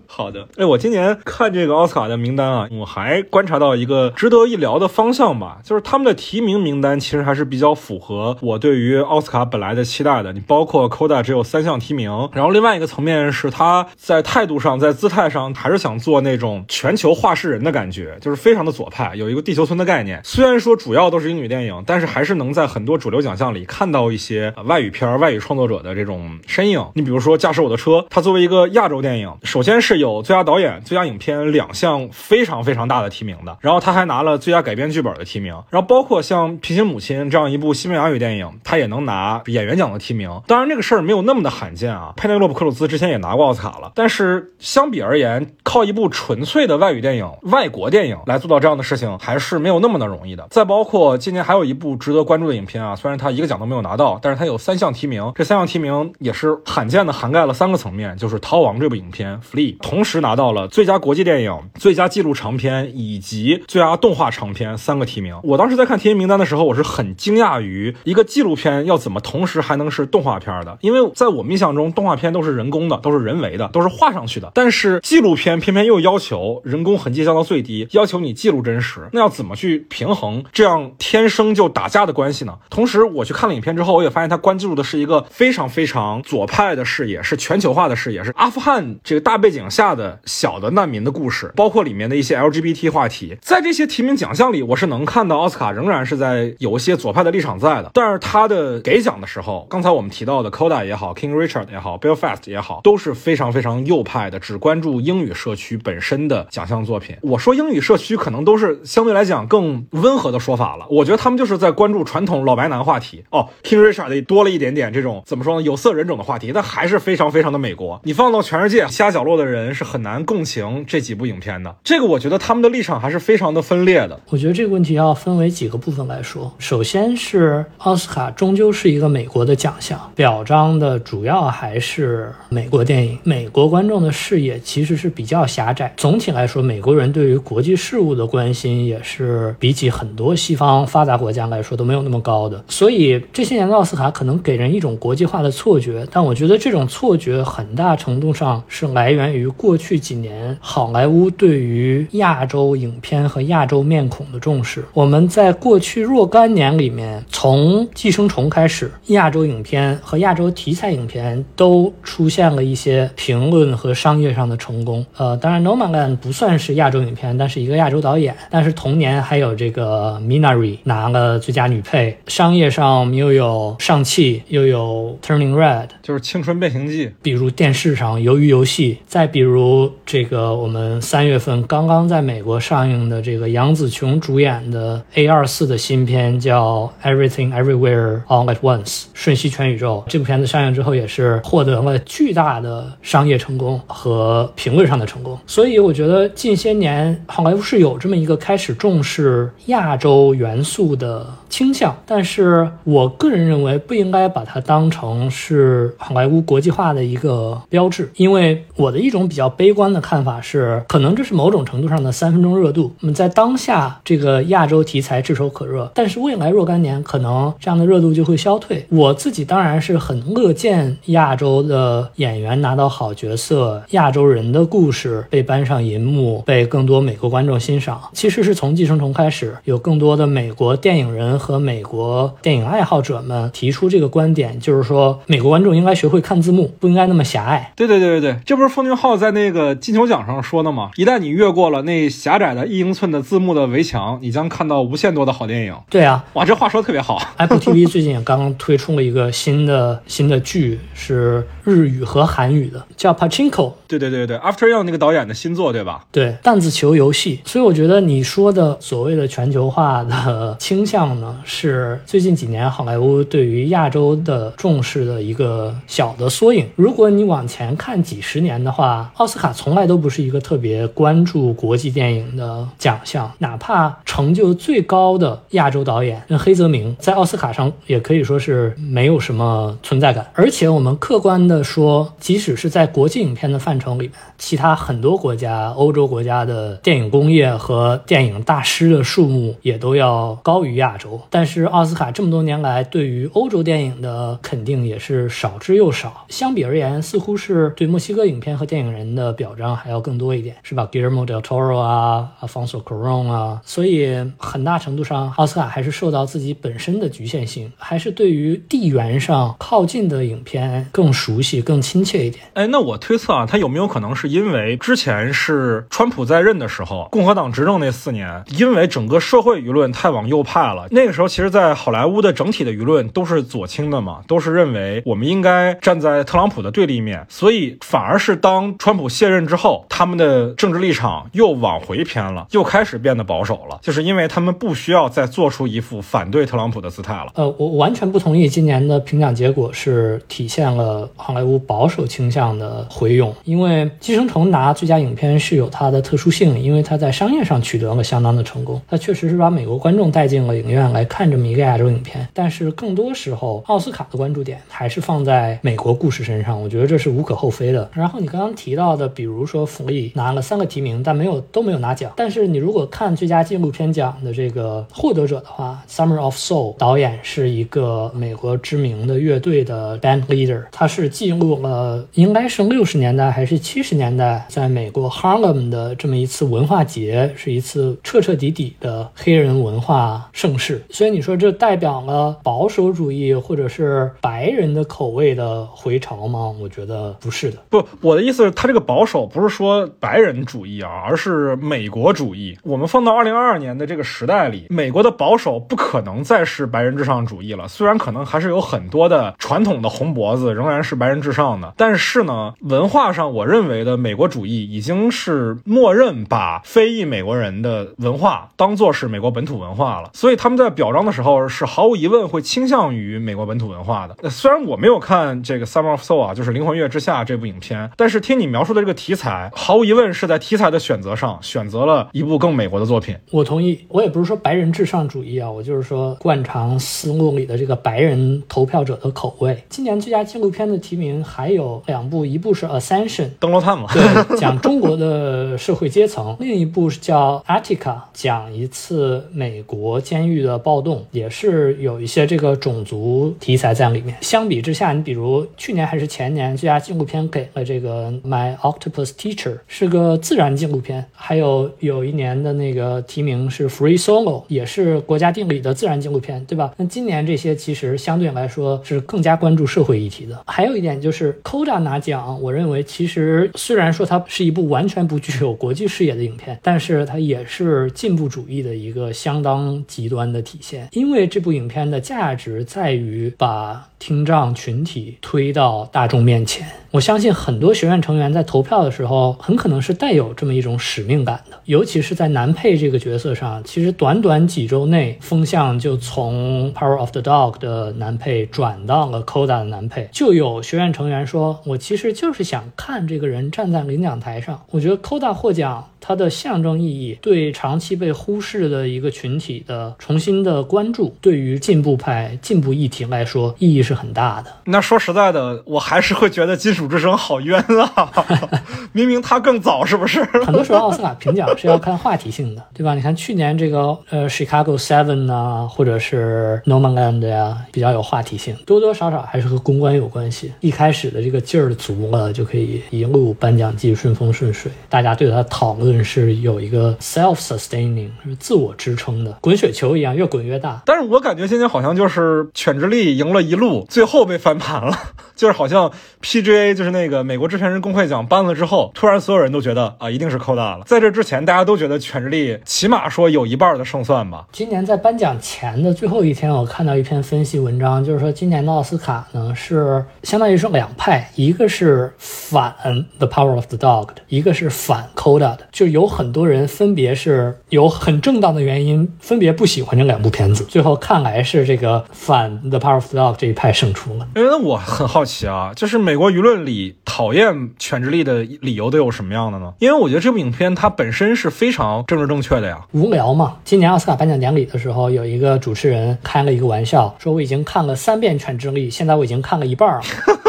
好的。哎，我今年看这个奥斯卡的名单啊，我还观察到一个值得一聊的方向吧，就是他们的提名名单其实还是比较符合我对于奥斯卡本来的期待的。你包括 Coda 只有三项提名，然后另外一个层面是他在态度上、在姿态上还是想做那种全球话事人的感觉，就是非常的左派，有一个地球村的概念。虽然说主要都是英语电影，但是还是能在很多主流奖项里看到一些外语片、外语创作者的这种身影。你比如说《驾驶我的车》，它作为一个亚洲电影，首先是有最佳导演、最佳影片两项非常非常大的提名的，然后他还拿了最佳改编剧本的提名，然后包括像《平行母亲》这样一部西班牙语电影，他也能拿演员奖的提名。当然，这个事儿没有那么的罕见啊。佩内洛普·克鲁兹之前也拿过奥斯卡了，但是相比而言，靠一部纯粹的外语电影、外国电影来做到这样的事情，还是没有那么的容易的。再包括今年还有一部值得关注的影片啊，虽然他一个奖都没有拿到，但是他有三项提名，这三项提名也是罕见的涵盖了三个层面，就是《逃亡》这部影片《Flee》，同时拿到了最佳国际电影、最佳纪录长片以及最佳动画长片三个提名。我当时在看提名名单的时候，我是很惊讶于一个纪录片要怎么同时还能是动画片的，因为在我们印象中，动画片都是人工的，都是人为的，都是画上去的。但是纪录片偏偏又要求人工痕迹降到最低，要求你记录真实，那要怎么去平衡这样天生就打架的关系呢？同时，我去看了影片之后，我也发现他关注的是一个非常非常左派的视野，是全球化的视野，是阿富汗这个大背景下的小的难民的故事，包括里面的一些 LGBT 话题。在这些提名奖项里，我是能看到奥斯卡仍然是在有一些左派的立场在的。但是他的给奖的时候，刚才我们提到的 Coda 也好，King Richard 也好，Belfast 也好，都是非常非常右派的，只关注英语社区本身的奖项作品。我说英语社区可能都是相对来讲更温和的说法了。我觉得他们就是在关注传统老白男话题。哦，King Richard 多了一点点这种怎么说呢，有色人种的话题，但还是非常非常的美国。你放到全世界其他角落的人是很难共情这几部影片的。这个我觉得他们的立场还是非常的分裂的。我觉得这个问题要分为几个部分来说。首先是奥斯卡终究是一个美国的奖项，表彰的主要还是美国电影。美国观众的视野其实是比较狭窄。总体来说，美国人对于国际事务的关心也是比起很多西方发达国家来说都没有那么高的。所以这些年的奥斯卡可能给人一种国际化的错觉，但我觉得这种错觉很大程度上是来源于过去几年好莱坞对于亚洲影片和亚洲面孔的重视。我们在过去若干年里面，从《寄生虫》开始，亚洲影片和亚洲题材影片都出现了一些评论和商业上的成功。呃，当然，《Nomadland》不算是亚洲影片，但是一个亚洲导演。但是同年还有这个 Minari 拿了最佳女配。商业上，又有上汽，又有 Turning Red，就是《青春变形记》。比如电视上《鱿鱼游戏》，再比如这个我们三月份刚刚在美国上映的这个杨紫琼主演的 A 二四的新片叫《Everything Everywhere All at Once》，瞬息全宇宙。这部片子上映之后也是获得了巨大的商业成功和和评论上的成功。所以我觉得近些年好莱坞是有这么一个开始重视亚洲元素的倾向，但是我个人认为不应该把它当成是好莱坞国际化的一个标志，因为我的一种比较悲观的看法是，可能这是某种程度上的三分钟热度。那么在当下这个亚洲题材炙手可热，但是未来若干年可能这样的热度就会消退。我自己当然是很乐见亚洲的演员拿到好角色，亚洲人的故事被搬上银幕，被更多美国观众欣赏。其实是从《寄生虫》开始，有更多的美国电影人和美国电影爱好者们提出这个观点，就是说美国观众应该学会看字幕，不应该那么狭隘。对对对对对，这不是奉俊昊在那个金球奖上说的吗？一旦你越过了那狭窄的一英寸的字幕的围墙，你将看到无限多的好电影。对啊，哇，这话说的特别好。Apple TV 最近也刚刚推出了一个新的新的剧，是日语和韩语的，叫 Pachinko。对对对对，After Young 那个导演的新作，对吧？对，弹子球游戏。所以我觉得你说的所谓的全球化的倾向呢，是最近几年好莱坞对于亚洲的重视的一个小的缩影。如果你往前看几十年的话，奥斯卡从来都不是一个特别关注国际电影的奖项，哪怕成就最高的亚洲导演黑泽明，在奥斯卡上也可以说是没有什么存在感。而且我们客观的说，即使是在国际影片的范畴里面，其他很多国家，欧洲国家的电影工业和电影大师的数目也都要高于亚洲。但是奥斯卡这么多年来对于欧洲电影的肯定也是少之又少。相比而言，似乎是对墨西哥影片和电影人的表彰还要更多一点，是吧？Guillermo del Toro 啊，Alfonso Cuarón 啊，所以很大程度上，奥斯卡还是受到自己本身的局限性，还是对于地缘上靠近的影片更熟悉、更亲切一点。哎，那我推测啊，他有没有可能是因为之前是川普在任的时候，共和党执政那四年，因为整个社会舆论太往右派了，那个个时候，其实，在好莱坞的整体的舆论都是左倾的嘛，都是认为我们应该站在特朗普的对立面，所以反而是当川普卸任之后，他们的政治立场又往回偏了，又开始变得保守了，就是因为他们不需要再做出一副反对特朗普的姿态了。呃，我完全不同意今年的评奖结果是体现了好莱坞保守倾向的回涌，因为《寄生虫》拿最佳影片是有它的特殊性，因为它在商业上取得了相当的成功，它确实是把美国观众带进了影院来来看这么一个亚洲影片。但是更多时候，奥斯卡的关注点还是放在美国故事身上，我觉得这是无可厚非的。然后你刚刚提到的，比如说福利拿了三个提名，但没有都没有拿奖。但是你如果看最佳纪录片奖的这个获得者的话，《Summer of Soul》导演是一个美国知名的乐队的 band leader，他是记录了应该是六十年代还是七十年代在美国 Harlem 的这么一次文化节，是一次彻彻底底的黑人文化盛世。所以你说这代表了保守主义或者是白人的口味的回潮吗？我觉得不是的。不，我的意思是，他这个保守不是说白人主义啊，而是美国主义。我们放到二零二二年的这个时代里，美国的保守不可能再是白人至上主义了。虽然可能还是有很多的传统的红脖子仍然是白人至上的，但是呢，文化上我认为的美国主义已经是默认把非裔美国人的文化当做是美国本土文化了。所以他们在表彰的时候是毫无疑问会倾向于美国本土文化的。呃虽然我没有看这个《Summer of Soul》啊，就是《灵魂乐之下》这部影片，但是听你描述的这个题材，毫无疑问是在题材的选择上选择了一部更美国的作品。我同意，我也不是说白人至上主义啊，我就是说惯常思路里的这个白人投票者的口味。今年最佳纪录片的提名还有两部，一部是《Ascension》，登楼探嘛，对，讲中国的社会阶层；另一部是叫《Attica》，讲一次美国监狱的暴动，也是有一些这个种族题材在里面。相比之下，你比如去年还是前年，最佳纪录片给了这个《My Octopus Teacher》，是个自然纪录片；还有有一年的那个提名是《Free Solo》，也是国家地理的自然纪录片，对吧？那今年这些其实相对来说是更加关注社会议题的。还有一点就是《Coda》拿奖，我认为其实虽然说它是一部完全不具有国际视野的影片，但是它也是进步主义的一个相当极端的体现。因为这部影片的价值在于把听障群体推到大众面前。我相信很多学院成员在投票的时候，很可能是带有这么一种使命感的，尤其是在男配这个角色上。其实短短几周内，风向就从《Power of the Dog》的男配转到了《Coda》的男配。就有学院成员说：“我其实就是想看这个人站在领奖台上。”我觉得《Coda》获奖。它的象征意义，对长期被忽视的一个群体的重新的关注，对于进步派、进步议题来说，意义是很大的。那说实在的，我还是会觉得《金属之声》好冤啊！明明它更早，是不是？很多时候奥斯卡评奖是要看话题性的，对吧？你看去年这个呃《Chicago Seven》啊，或者是《Nomadland》呀，比较有话题性，多多少少还是和公关有关系。一开始的这个劲儿足了，就可以一路颁奖季顺风顺水，大家对他讨论是有一个 self-sustaining，是自我支撑的，滚雪球一样，越滚越大。但是我感觉今年好像就是犬之力赢了一路，最后被翻盘了，就是好像 PGA 就是那个美国制片人工会奖颁了之后，突然所有人都觉得啊，一定是扣大了。在这之前，大家都觉得犬之力起码说有一半的胜算吧。今年在颁奖前的最后一天，我看到一篇分析文章，就是说今年的奥斯卡呢是相当于是两派，一个是反 The Power of the Dog 的，一个是反 Coda 的，就有很多人分别是有很正当的原因，分别不喜欢这两部片子。最后看来是这个反 The Power of the Dog 这一派胜出了。因为我很好奇啊，就是美国舆论里讨厌犬之力的理由都有什么样的呢？因为我觉得这部影片它本身是非常政治正确的呀。无聊嘛。今年奥斯卡颁奖典礼的时候，有一个主持人开了一个玩笑，说我已经看了三遍《犬之力》，现在我已经看了一半了。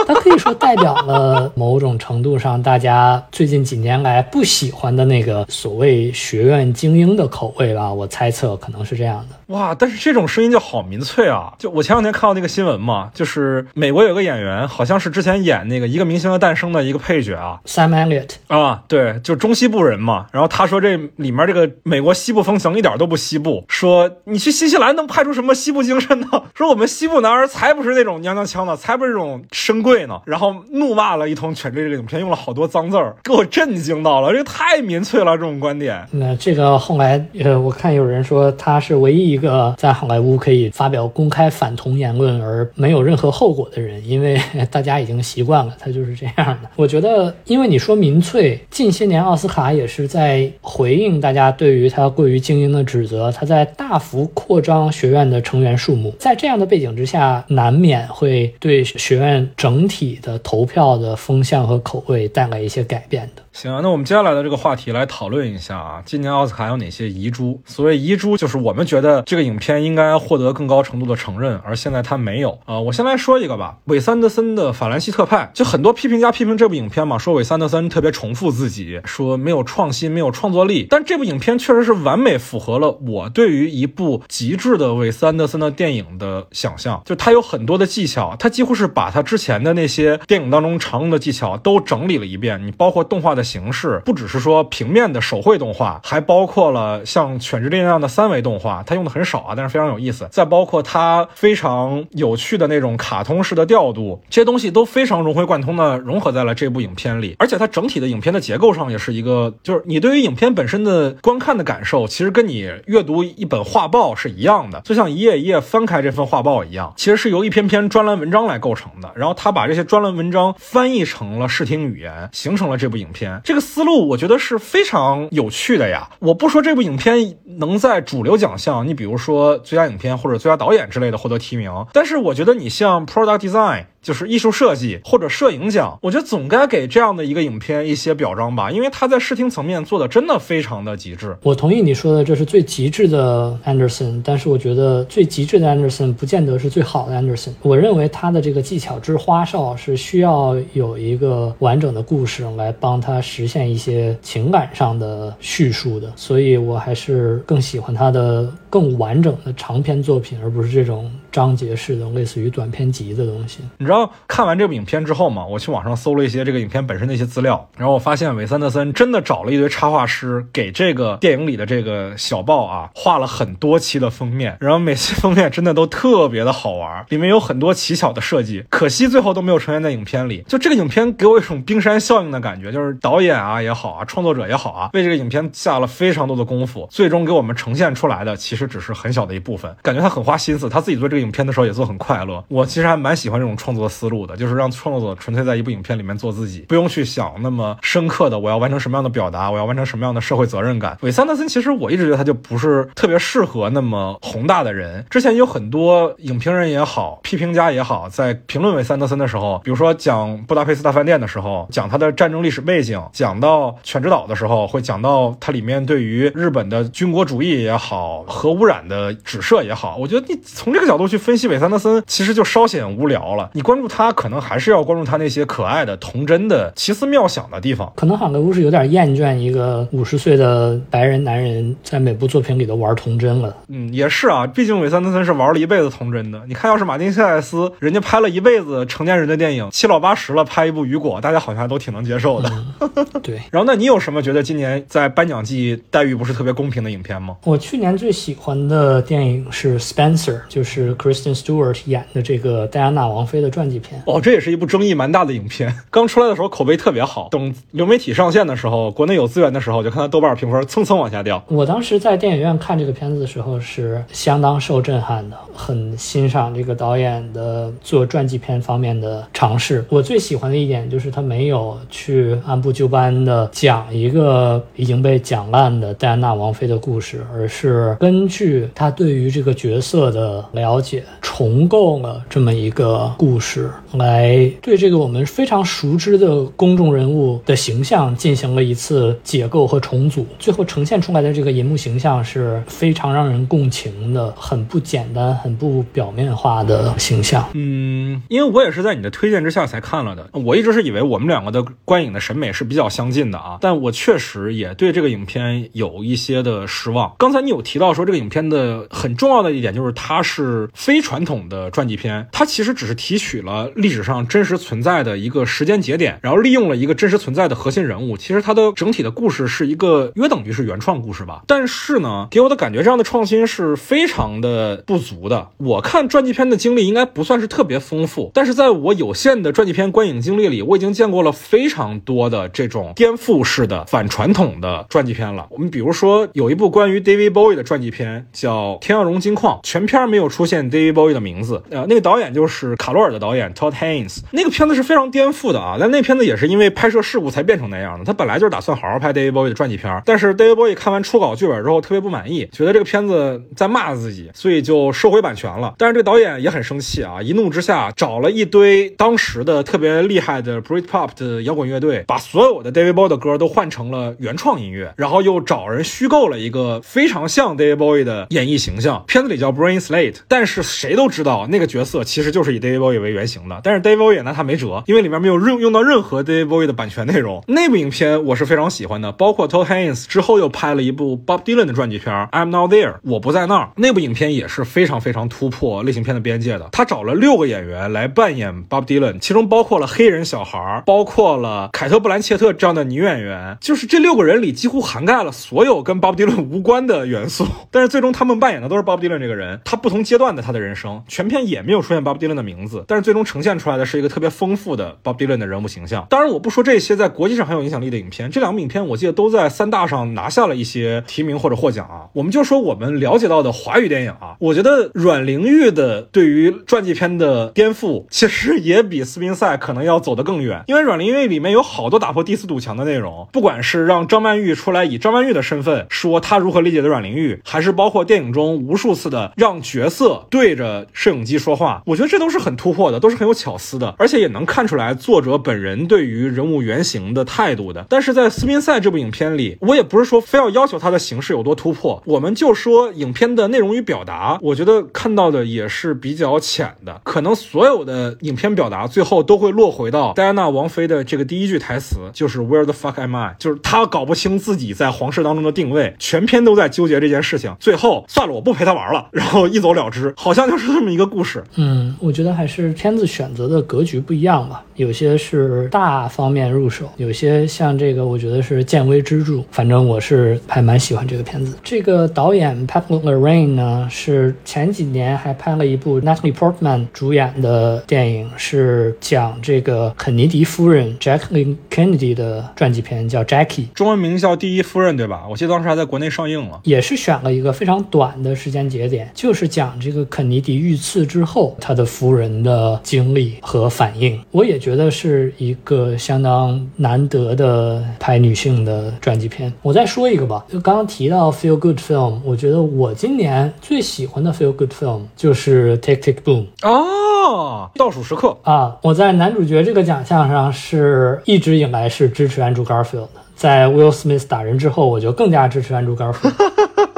它可以说代表了某种程度上大家最近几年来不喜欢的那个所谓学院精英的口味吧。我猜测可能是这样的。哇，但是这种声音就好民粹啊！就我前两天看到那个新闻嘛，就是美国有个演员，好像是之前演那个《一个明星的诞生》的一个配角啊，Sam Elliott 啊，对，就中西部人嘛。然后他说这里面这个美国西部风情一点都不西部，说你去新西兰能拍出什么西部精神呢？说我们西部男儿才不是那种娘娘腔呢，才不是这种深贵呢。然后怒骂了一通犬之力这个影片，用了好多脏字儿，给我震惊到了，这个太民粹了，这种观点。那这个后来呃，我看有人说他是唯一一一个在好莱坞可以发表公开反同言论而没有任何后果的人，因为大家已经习惯了他就是这样的。我觉得，因为你说民粹，近些年奥斯卡也是在回应大家对于他过于精英的指责，他在大幅扩张学院的成员数目，在这样的背景之下，难免会对学院整体的投票的风向和口味带来一些改变的。行啊，那我们接下来的这个话题来讨论一下啊，今年奥斯卡有哪些遗珠？所谓遗珠，就是我们觉得这个影片应该获得更高程度的承认，而现在它没有啊。我先来说一个吧，韦斯安德森的《法兰西特派》，就很多批评家批评这部影片嘛，说韦斯安德森特别重复自己，说没有创新，没有创作力。但这部影片确实是完美符合了我对于一部极致的韦斯安德森的电影的想象，就他有很多的技巧，他几乎是把他之前的那些电影当中常用的技巧都整理了一遍，你包括动画的的。形式不只是说平面的手绘动画，还包括了像《犬之力》那样的三维动画，它用的很少啊，但是非常有意思。再包括它非常有趣的那种卡通式的调度，这些东西都非常融会贯通的融合在了这部影片里。而且它整体的影片的结构上也是一个，就是你对于影片本身的观看的感受，其实跟你阅读一本画报是一样的，就像一页一页翻开这份画报一样，其实是由一篇篇专栏文章来构成的。然后他把这些专栏文章翻译成了视听语言，形成了这部影片。这个思路我觉得是非常有趣的呀！我不说这部影片能在主流奖项，你比如说最佳影片或者最佳导演之类的获得提名，但是我觉得你像 Product Design。就是艺术设计或者摄影奖，我觉得总该给这样的一个影片一些表彰吧，因为他在视听层面做的真的非常的极致。我同意你说的，这是最极致的 Anderson，但是我觉得最极致的 Anderson 不见得是最好的 Anderson。我认为他的这个技巧之花哨是需要有一个完整的故事来帮他实现一些情感上的叙述的，所以我还是更喜欢他的更完整的长篇作品，而不是这种章节式的类似于短篇集的东西。你知道看完这部影片之后嘛，我去网上搜了一些这个影片本身的一些资料，然后我发现韦斯安德森真的找了一堆插画师给这个电影里的这个小报啊画了很多期的封面，然后每期封面真的都特别的好玩，里面有很多奇巧的设计，可惜最后都没有呈现在影片里。就这个影片给我一种冰山效应的感觉，就是导演啊也好啊，创作者也好啊，为这个影片下了非常多的功夫，最终给我们呈现出来的其实实只是很小的一部分。感觉他很花心思，他自己做这个影片的时候也做很快乐。我其实还蛮喜欢这种创作。思路的，就是让创作者纯粹在一部影片里面做自己，不用去想那么深刻的我要完成什么样的表达，我要完成什么样的社会责任感。韦斯安德森其实我一直觉得他就不是特别适合那么宏大的人。之前有很多影评人也好，批评家也好，在评论韦斯安德森的时候，比如说讲《布达佩斯大饭店》的时候，讲他的战争历史背景，讲到《犬之岛》的时候，会讲到它里面对于日本的军国主义也好和，核污染的指涉也好。我觉得你从这个角度去分析韦斯安德森，其实就稍显无聊了。你。关注他，可能还是要关注他那些可爱的、童真的、奇思妙想的地方。可能好莱坞是有点厌倦一个五十岁的白人男人在每部作品里都玩童真了。嗯，也是啊，毕竟韦斯安德森是玩了一辈子童真的。你看，要是马丁·谢塞斯，人家拍了一辈子成年人的电影，七老八十了拍一部《雨果》，大家好像还都挺能接受的。对。然后，那你有什么觉得今年在颁奖季待遇不是特别公平的影片吗？我去年最喜欢的电影是《Spencer》，就是 Kristen Stewart 演的这个戴安娜王妃的。传记片哦，这也是一部争议蛮大的影片。刚出来的时候口碑特别好，等流媒体上线的时候，国内有资源的时候，就看它豆瓣评分蹭蹭往下掉。我当时在电影院看这个片子的时候是相当受震撼的，很欣赏这个导演的做传记片方面的尝试。我最喜欢的一点就是他没有去按部就班的讲一个已经被讲烂的戴安娜王妃的故事，而是根据他对于这个角色的了解，重构了这么一个故事。来对这个我们非常熟知的公众人物的形象进行了一次解构和重组，最后呈现出来的这个银幕形象是非常让人共情的，很不简单、很不表面化的形象。嗯，因为我也是在你的推荐之下才看了的，我一直是以为我们两个的观影的审美是比较相近的啊，但我确实也对这个影片有一些的失望。刚才你有提到说这个影片的很重要的一点就是它是非传统的传记片，它其实只是提取。了历史上真实存在的一个时间节点，然后利用了一个真实存在的核心人物。其实它的整体的故事是一个约等于是原创故事吧。但是呢，给我的感觉这样的创新是非常的不足的。我看传记片的经历应该不算是特别丰富，但是在我有限的传记片观影经历里，我已经见过了非常多的这种颠覆式的反传统的传记片了。我们比如说有一部关于 David Bowie 的传记片，叫《天鹅绒金矿》，全片没有出现 David Bowie 的名字。呃，那个导演就是卡罗尔的导演 Todd Haynes。那个片子是非常颠覆的啊，但那片子也是因为拍摄事故才变成那样的。他本来就是打算好好拍 David Bowie 的传记片，但是 David Bowie 看完初稿剧本之后特别不满意，觉得这个片子在骂自己，所以就收回版权了。但是这个导演也很生气啊，一怒之下找了一堆当时的特别厉害的 Britpop 的摇滚乐队，把所有的 David Bowie 的歌都换成了原创音乐，然后又找人虚构了一个非常像 David Bowie boy 的演绎形象。片子里叫 Brain Slate，但是谁都知道那个角色其实就是以 David Bowie 为原型的。但是 David Bowie 也拿他没辙，因为里面没有用用到任何 David Bowie 的版权内容。那部影片我是非常喜欢的，包括 Todd Haynes 之后又拍了一部 Bob Dylan 的传记片《I'm Not There》，我不在那儿。那部影片也是非常非常突破类型片的边界的。他找了六个演员来扮演 Bob Dylan，其中包括了黑人小孩，包括了凯特·布兰切特这样的女演员，就是这六个人里几乎涵盖了所有跟 Bob Dylan 无关的元素。但 但是最终他们扮演的都是 Bob Dylan 这个人，他不同阶段的他的人生，全片也没有出现 Bob Dylan 的名字，但是最终呈现出来的是一个特别丰富的 Bob Dylan 的人物形象。当然，我不说这些在国际上很有影响力的影片，这两部影片我记得都在三大上拿下了一些提名或者获奖啊。我们就说我们了解到的华语电影啊，我觉得阮玲玉的对于传记片的颠覆，其实也比斯宾塞可能要走得更远，因为阮玲玉里面有好多打破第四堵墙的内容，不管是让张曼玉出来以张曼玉的身份说她如何理解的阮玲玉，还是包括电影中无数次的让角色对着摄影机说话，我觉得这都是很突破的，都是很有巧思的，而且也能看出来作者本人对于人物原型的态度的。但是在斯宾塞这部影片里，我也不是说非要要求它的形式有多突破，我们就说影片的内容与表达，我觉得看到的也是比较浅的，可能所有的影片表达最后都会落回到戴安娜王妃的这个第一句台词，就是 Where the fuck am I？就是她搞不清自己在皇室当中的定位，全篇都在纠结这件事情，最后算了，我不陪他玩了，然后一走了之，好像就是这么一个故事。嗯，我觉得还是片子选择的格局不一样吧，有些是大方面入手，有些像这个，我觉得是见微知著。反正我是还蛮喜欢这个片子。这个导演 Patrick Lorraine 呢，是前几年还拍了一部 Natalie Portman 主演的电影，是讲这个肯尼迪夫人 Jacqueline Kennedy 的传记片，叫 Jackie。中文名叫《第一夫人》，对吧？我记得当时还在国内上映了。也是选了一个非常短的时间节点，就是讲这个肯尼迪遇刺之后，他的夫人的经历和反应。我也觉得是一个相当难得的拍女性的传记片。我再说一个吧，就刚刚提到 feel good film，我觉得我今年最喜欢的 feel good film 就是《Tick Tick Boom》哦，倒数时刻。啊。我在男主角这个奖项上是一直以来是支持 Andrew Garfield 的，在 Will Smith 打人之后，我就更加支持 Andrew Garfield。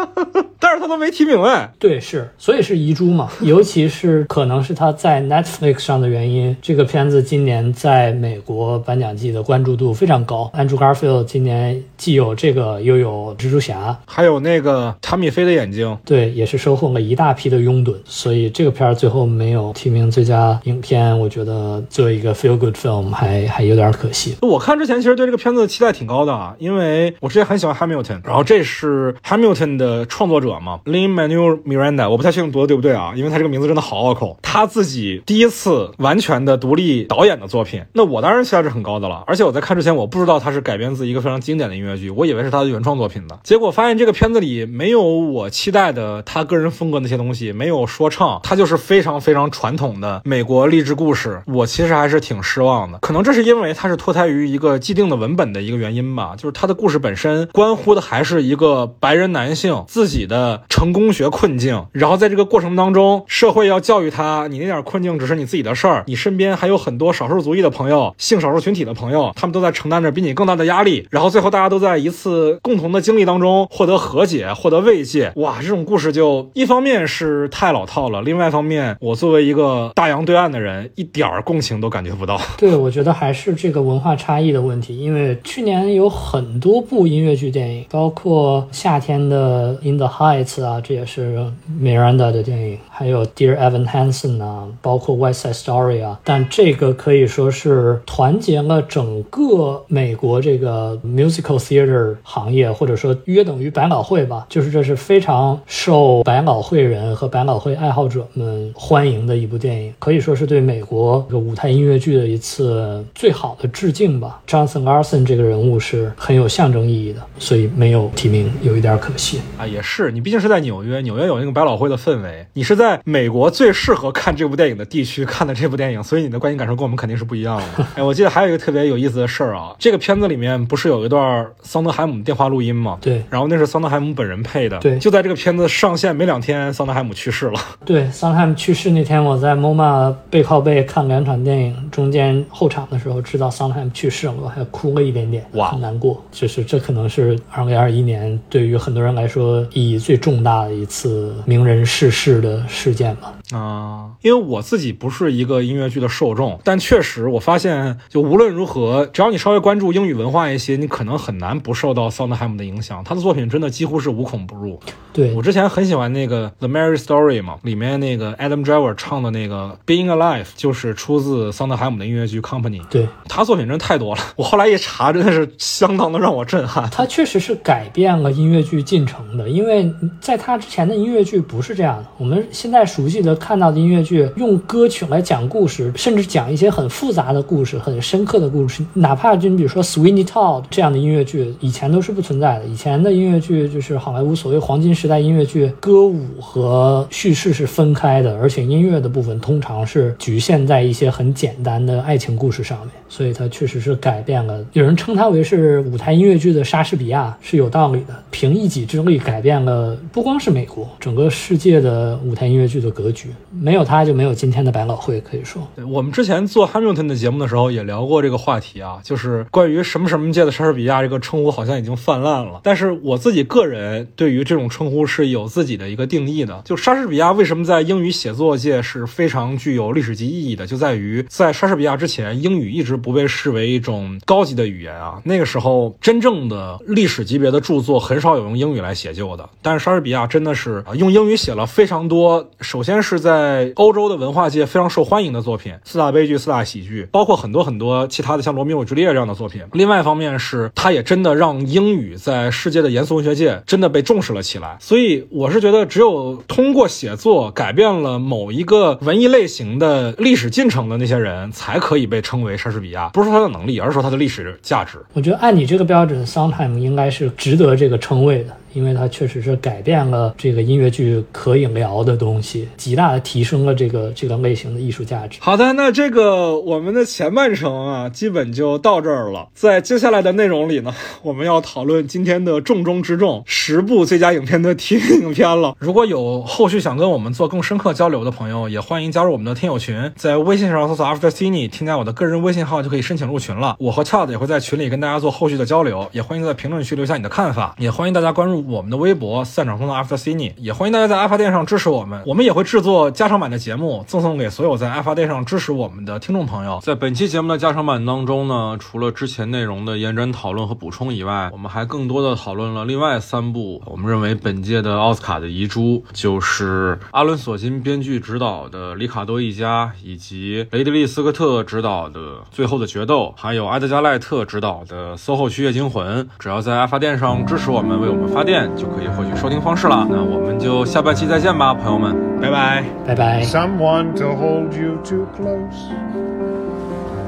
他都没提名哎，对，是，所以是遗珠嘛。尤其是可能是他在 Netflix 上的原因，这个片子今年在美国颁奖季的关注度非常高。Andrew Garfield 今年既有这个，又有蜘蛛侠，还有那个汤米菲的眼睛，对，也是收获了一大批的拥趸。所以这个片儿最后没有提名最佳影片，我觉得作为一个 feel good film 还还有点可惜。我看之前其实对这个片子的期待挺高的啊，因为我之前很喜欢 Hamilton，然后这是 Hamilton 的创作者嘛，Lin Manuel Miranda，我不太确定读的对不对啊，因为他这个名字真的好拗口。他自己第一次完全的独立导演的作品，那我当然期待是很高的了。而且我在看之前，我不知道他是改编自一个非常经典的音乐剧，我以为是他的原创作品的。结果发现这个片子里没有我期待的他个人风格那些东西，没有说唱，他就是非常非常传统的美国励志故事。我其实还是挺失望的，可能这是因为他是脱胎于一个既定的文本的一个原因吧，就是他的故事本身关乎的还是一个白人男性自己的成功学困境，然后在这个过程当中，社会要教育他，你那点困境只是你自己的事儿，你身边还有很多少数族裔的朋友、性少数群体的朋友，他们都在承担着比你更大的压力，然后最后大家都在一次共同的经历当中获得和解、获得慰藉。哇，这种故事就一方面是太老套了，另外一方面，我作为一个大洋对岸的人，一点儿共情都感觉不到。对，我觉得还是这个文化差异的问题，因为去年有很多部音乐剧电影，包括夏天的《In the Heights》啊，这也是 Miranda 的电影，还有 Dear Evan Hansen 啊，包括 West Side Story 啊，但这个可以说是团结了整个美国这个 musical theater 行业，或者说约等于百老汇吧，就是这是非常受百老汇人和百老汇爱好者们欢迎的一部电影，可以说是对美国这个舞台音乐剧的一次最好的致敬吧。Johnson Larson 这个人物是很有象征意义的，所以没有提名有一点可惜。啊，也是，你毕竟是在纽约，纽约有那个百老汇的氛围，你是在美国最适合看这部电影的地区看的这部电影，所以你的观影感受跟我们肯定是不一样的。哎，我记得还有一个特别有意思的事儿啊，这个片子里面不是有一段桑德海姆电话录音吗？对，然后那是桑德海姆本人配的。对，就在这个片子上线没两天，桑德海姆去世了。对，桑德海姆去世那天，我在 MoMA 背靠背看两场电影，中间后场的时候知道桑德海姆去世了，我还哭了一点点，哇，很难过。就是这可能是二零二一年对于很多人来说意义最重大的一次名人逝世的事件吧。啊，因为我自己不是一个音乐剧的受众，但确实我发现，就无论如何，只要你稍微关注英语文化一些，你可能很难不受到桑德海姆的影响。他的作品真的几乎是无孔不入。对我之前很喜欢那个《The Mary Story》嘛，里面那个 Adam Driver 唱的那个《Being Alive》就是出自桑德海姆的音乐剧《Company》。对他作品真太多了，我后来一查，真的是相当的让我震撼。他确实是改变了音乐剧进程的，因为在他之前的音乐剧不是这样的。我们现在熟悉的看到的音乐剧，用歌曲来讲故事，甚至讲一些很复杂的故事、很深刻的故事，哪怕就你比如说《Sweeney Todd》这样的音乐剧，以前都是不存在的。以前的音乐剧就是好莱坞所谓黄金时代音乐剧，歌舞和叙事是分开的，而且音乐的部分通常是局限在一些很简单的爱情故事上面，所以它确实是改变了。有人称它为是舞台音乐剧的莎士比亚，是有道理的。凭一己之力改变了不光是美国，整个世界的舞台音乐剧的格局。没有它就没有今天的百老汇，可以说。我们之前做 Hamilton 的节目的时候也聊过这个话题啊，就是关于什么什么界的莎士比亚这个称呼好像已经泛滥了。但是我自己个人对于这种称呼是有自己的一个定义的。就莎士比亚为什么在英语写作界是非常具有历史级意义的，就在于在莎士比亚之前，英语一直不被视为一种高级的语言啊。那个时候，真正的历史级别的著作很少有用英语来写就的。但是莎莎士比亚真的是啊，用英语写了非常多。首先是在欧洲的文化界非常受欢迎的作品，四大悲剧、四大喜剧，包括很多很多其他的像《罗密欧与朱丽叶》这样的作品。另外一方面是，他也真的让英语在世界的严肃文学界真的被重视了起来。所以我是觉得，只有通过写作改变了某一个文艺类型的历史进程的那些人，才可以被称为莎士比亚。不是说他的能力，而是说他的历史价值。我觉得按你这个标准，桑海姆应该是值得这个称谓的。因为它确实是改变了这个音乐剧可以聊的东西，极大的提升了这个这个类型的艺术价值。好的，那这个我们的前半程啊，基本就到这儿了。在接下来的内容里呢，我们要讨论今天的重中之重——十部最佳影片的提名影片了。如果有后续想跟我们做更深刻交流的朋友，也欢迎加入我们的听友群，在微信上搜索 After Cine，添加我的个人微信号就可以申请入群了。我和 Chad 也会在群里跟大家做后续的交流，也欢迎在评论区留下你的看法，也欢迎大家关注。我们的微博散场中的 After Cine，也欢迎大家在阿发电上支持我们，我们也会制作加长版的节目，赠送给所有在阿发电上支持我们的听众朋友。在本期节目的加长版当中呢，除了之前内容的延展讨论和补充以外，我们还更多的讨论了另外三部我们认为本届的奥斯卡的遗珠，就是阿伦·索金编剧执导的《里卡多一家》，以及雷德利·斯科特执导的《最后的决斗》，还有埃德加·赖特执导的《SOHO 区夜惊魂》。只要在阿发电上支持我们，为我们发电，就可以获取收听方式了。那我们就下半期再见吧，朋友们，拜拜，拜拜。 Someone to hold you too close,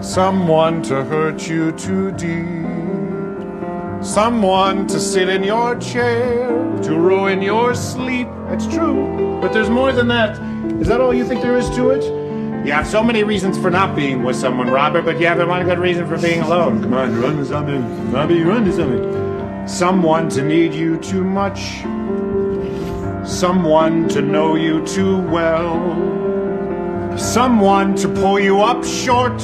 someone to hurt you too deep, someone to sit in your chair to ruin your sleep. That's true, but there's more than that. Is that all you think there is to it? You have so many reasons for not being with someone, Robert, but you haven't one good reason for being alone. Come on, run to something. Bobby, run to something. Someone to need you too much. Someone to know you too well. Someone to pull you up short,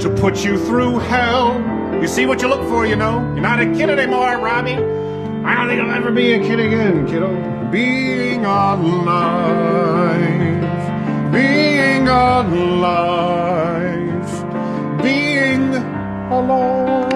to put you through hell. You see what you look for, you know? You're not a kid anymore, Robbie. I don't think I'll ever be a kid again, kiddo. Being alive. Being alive. Being alone.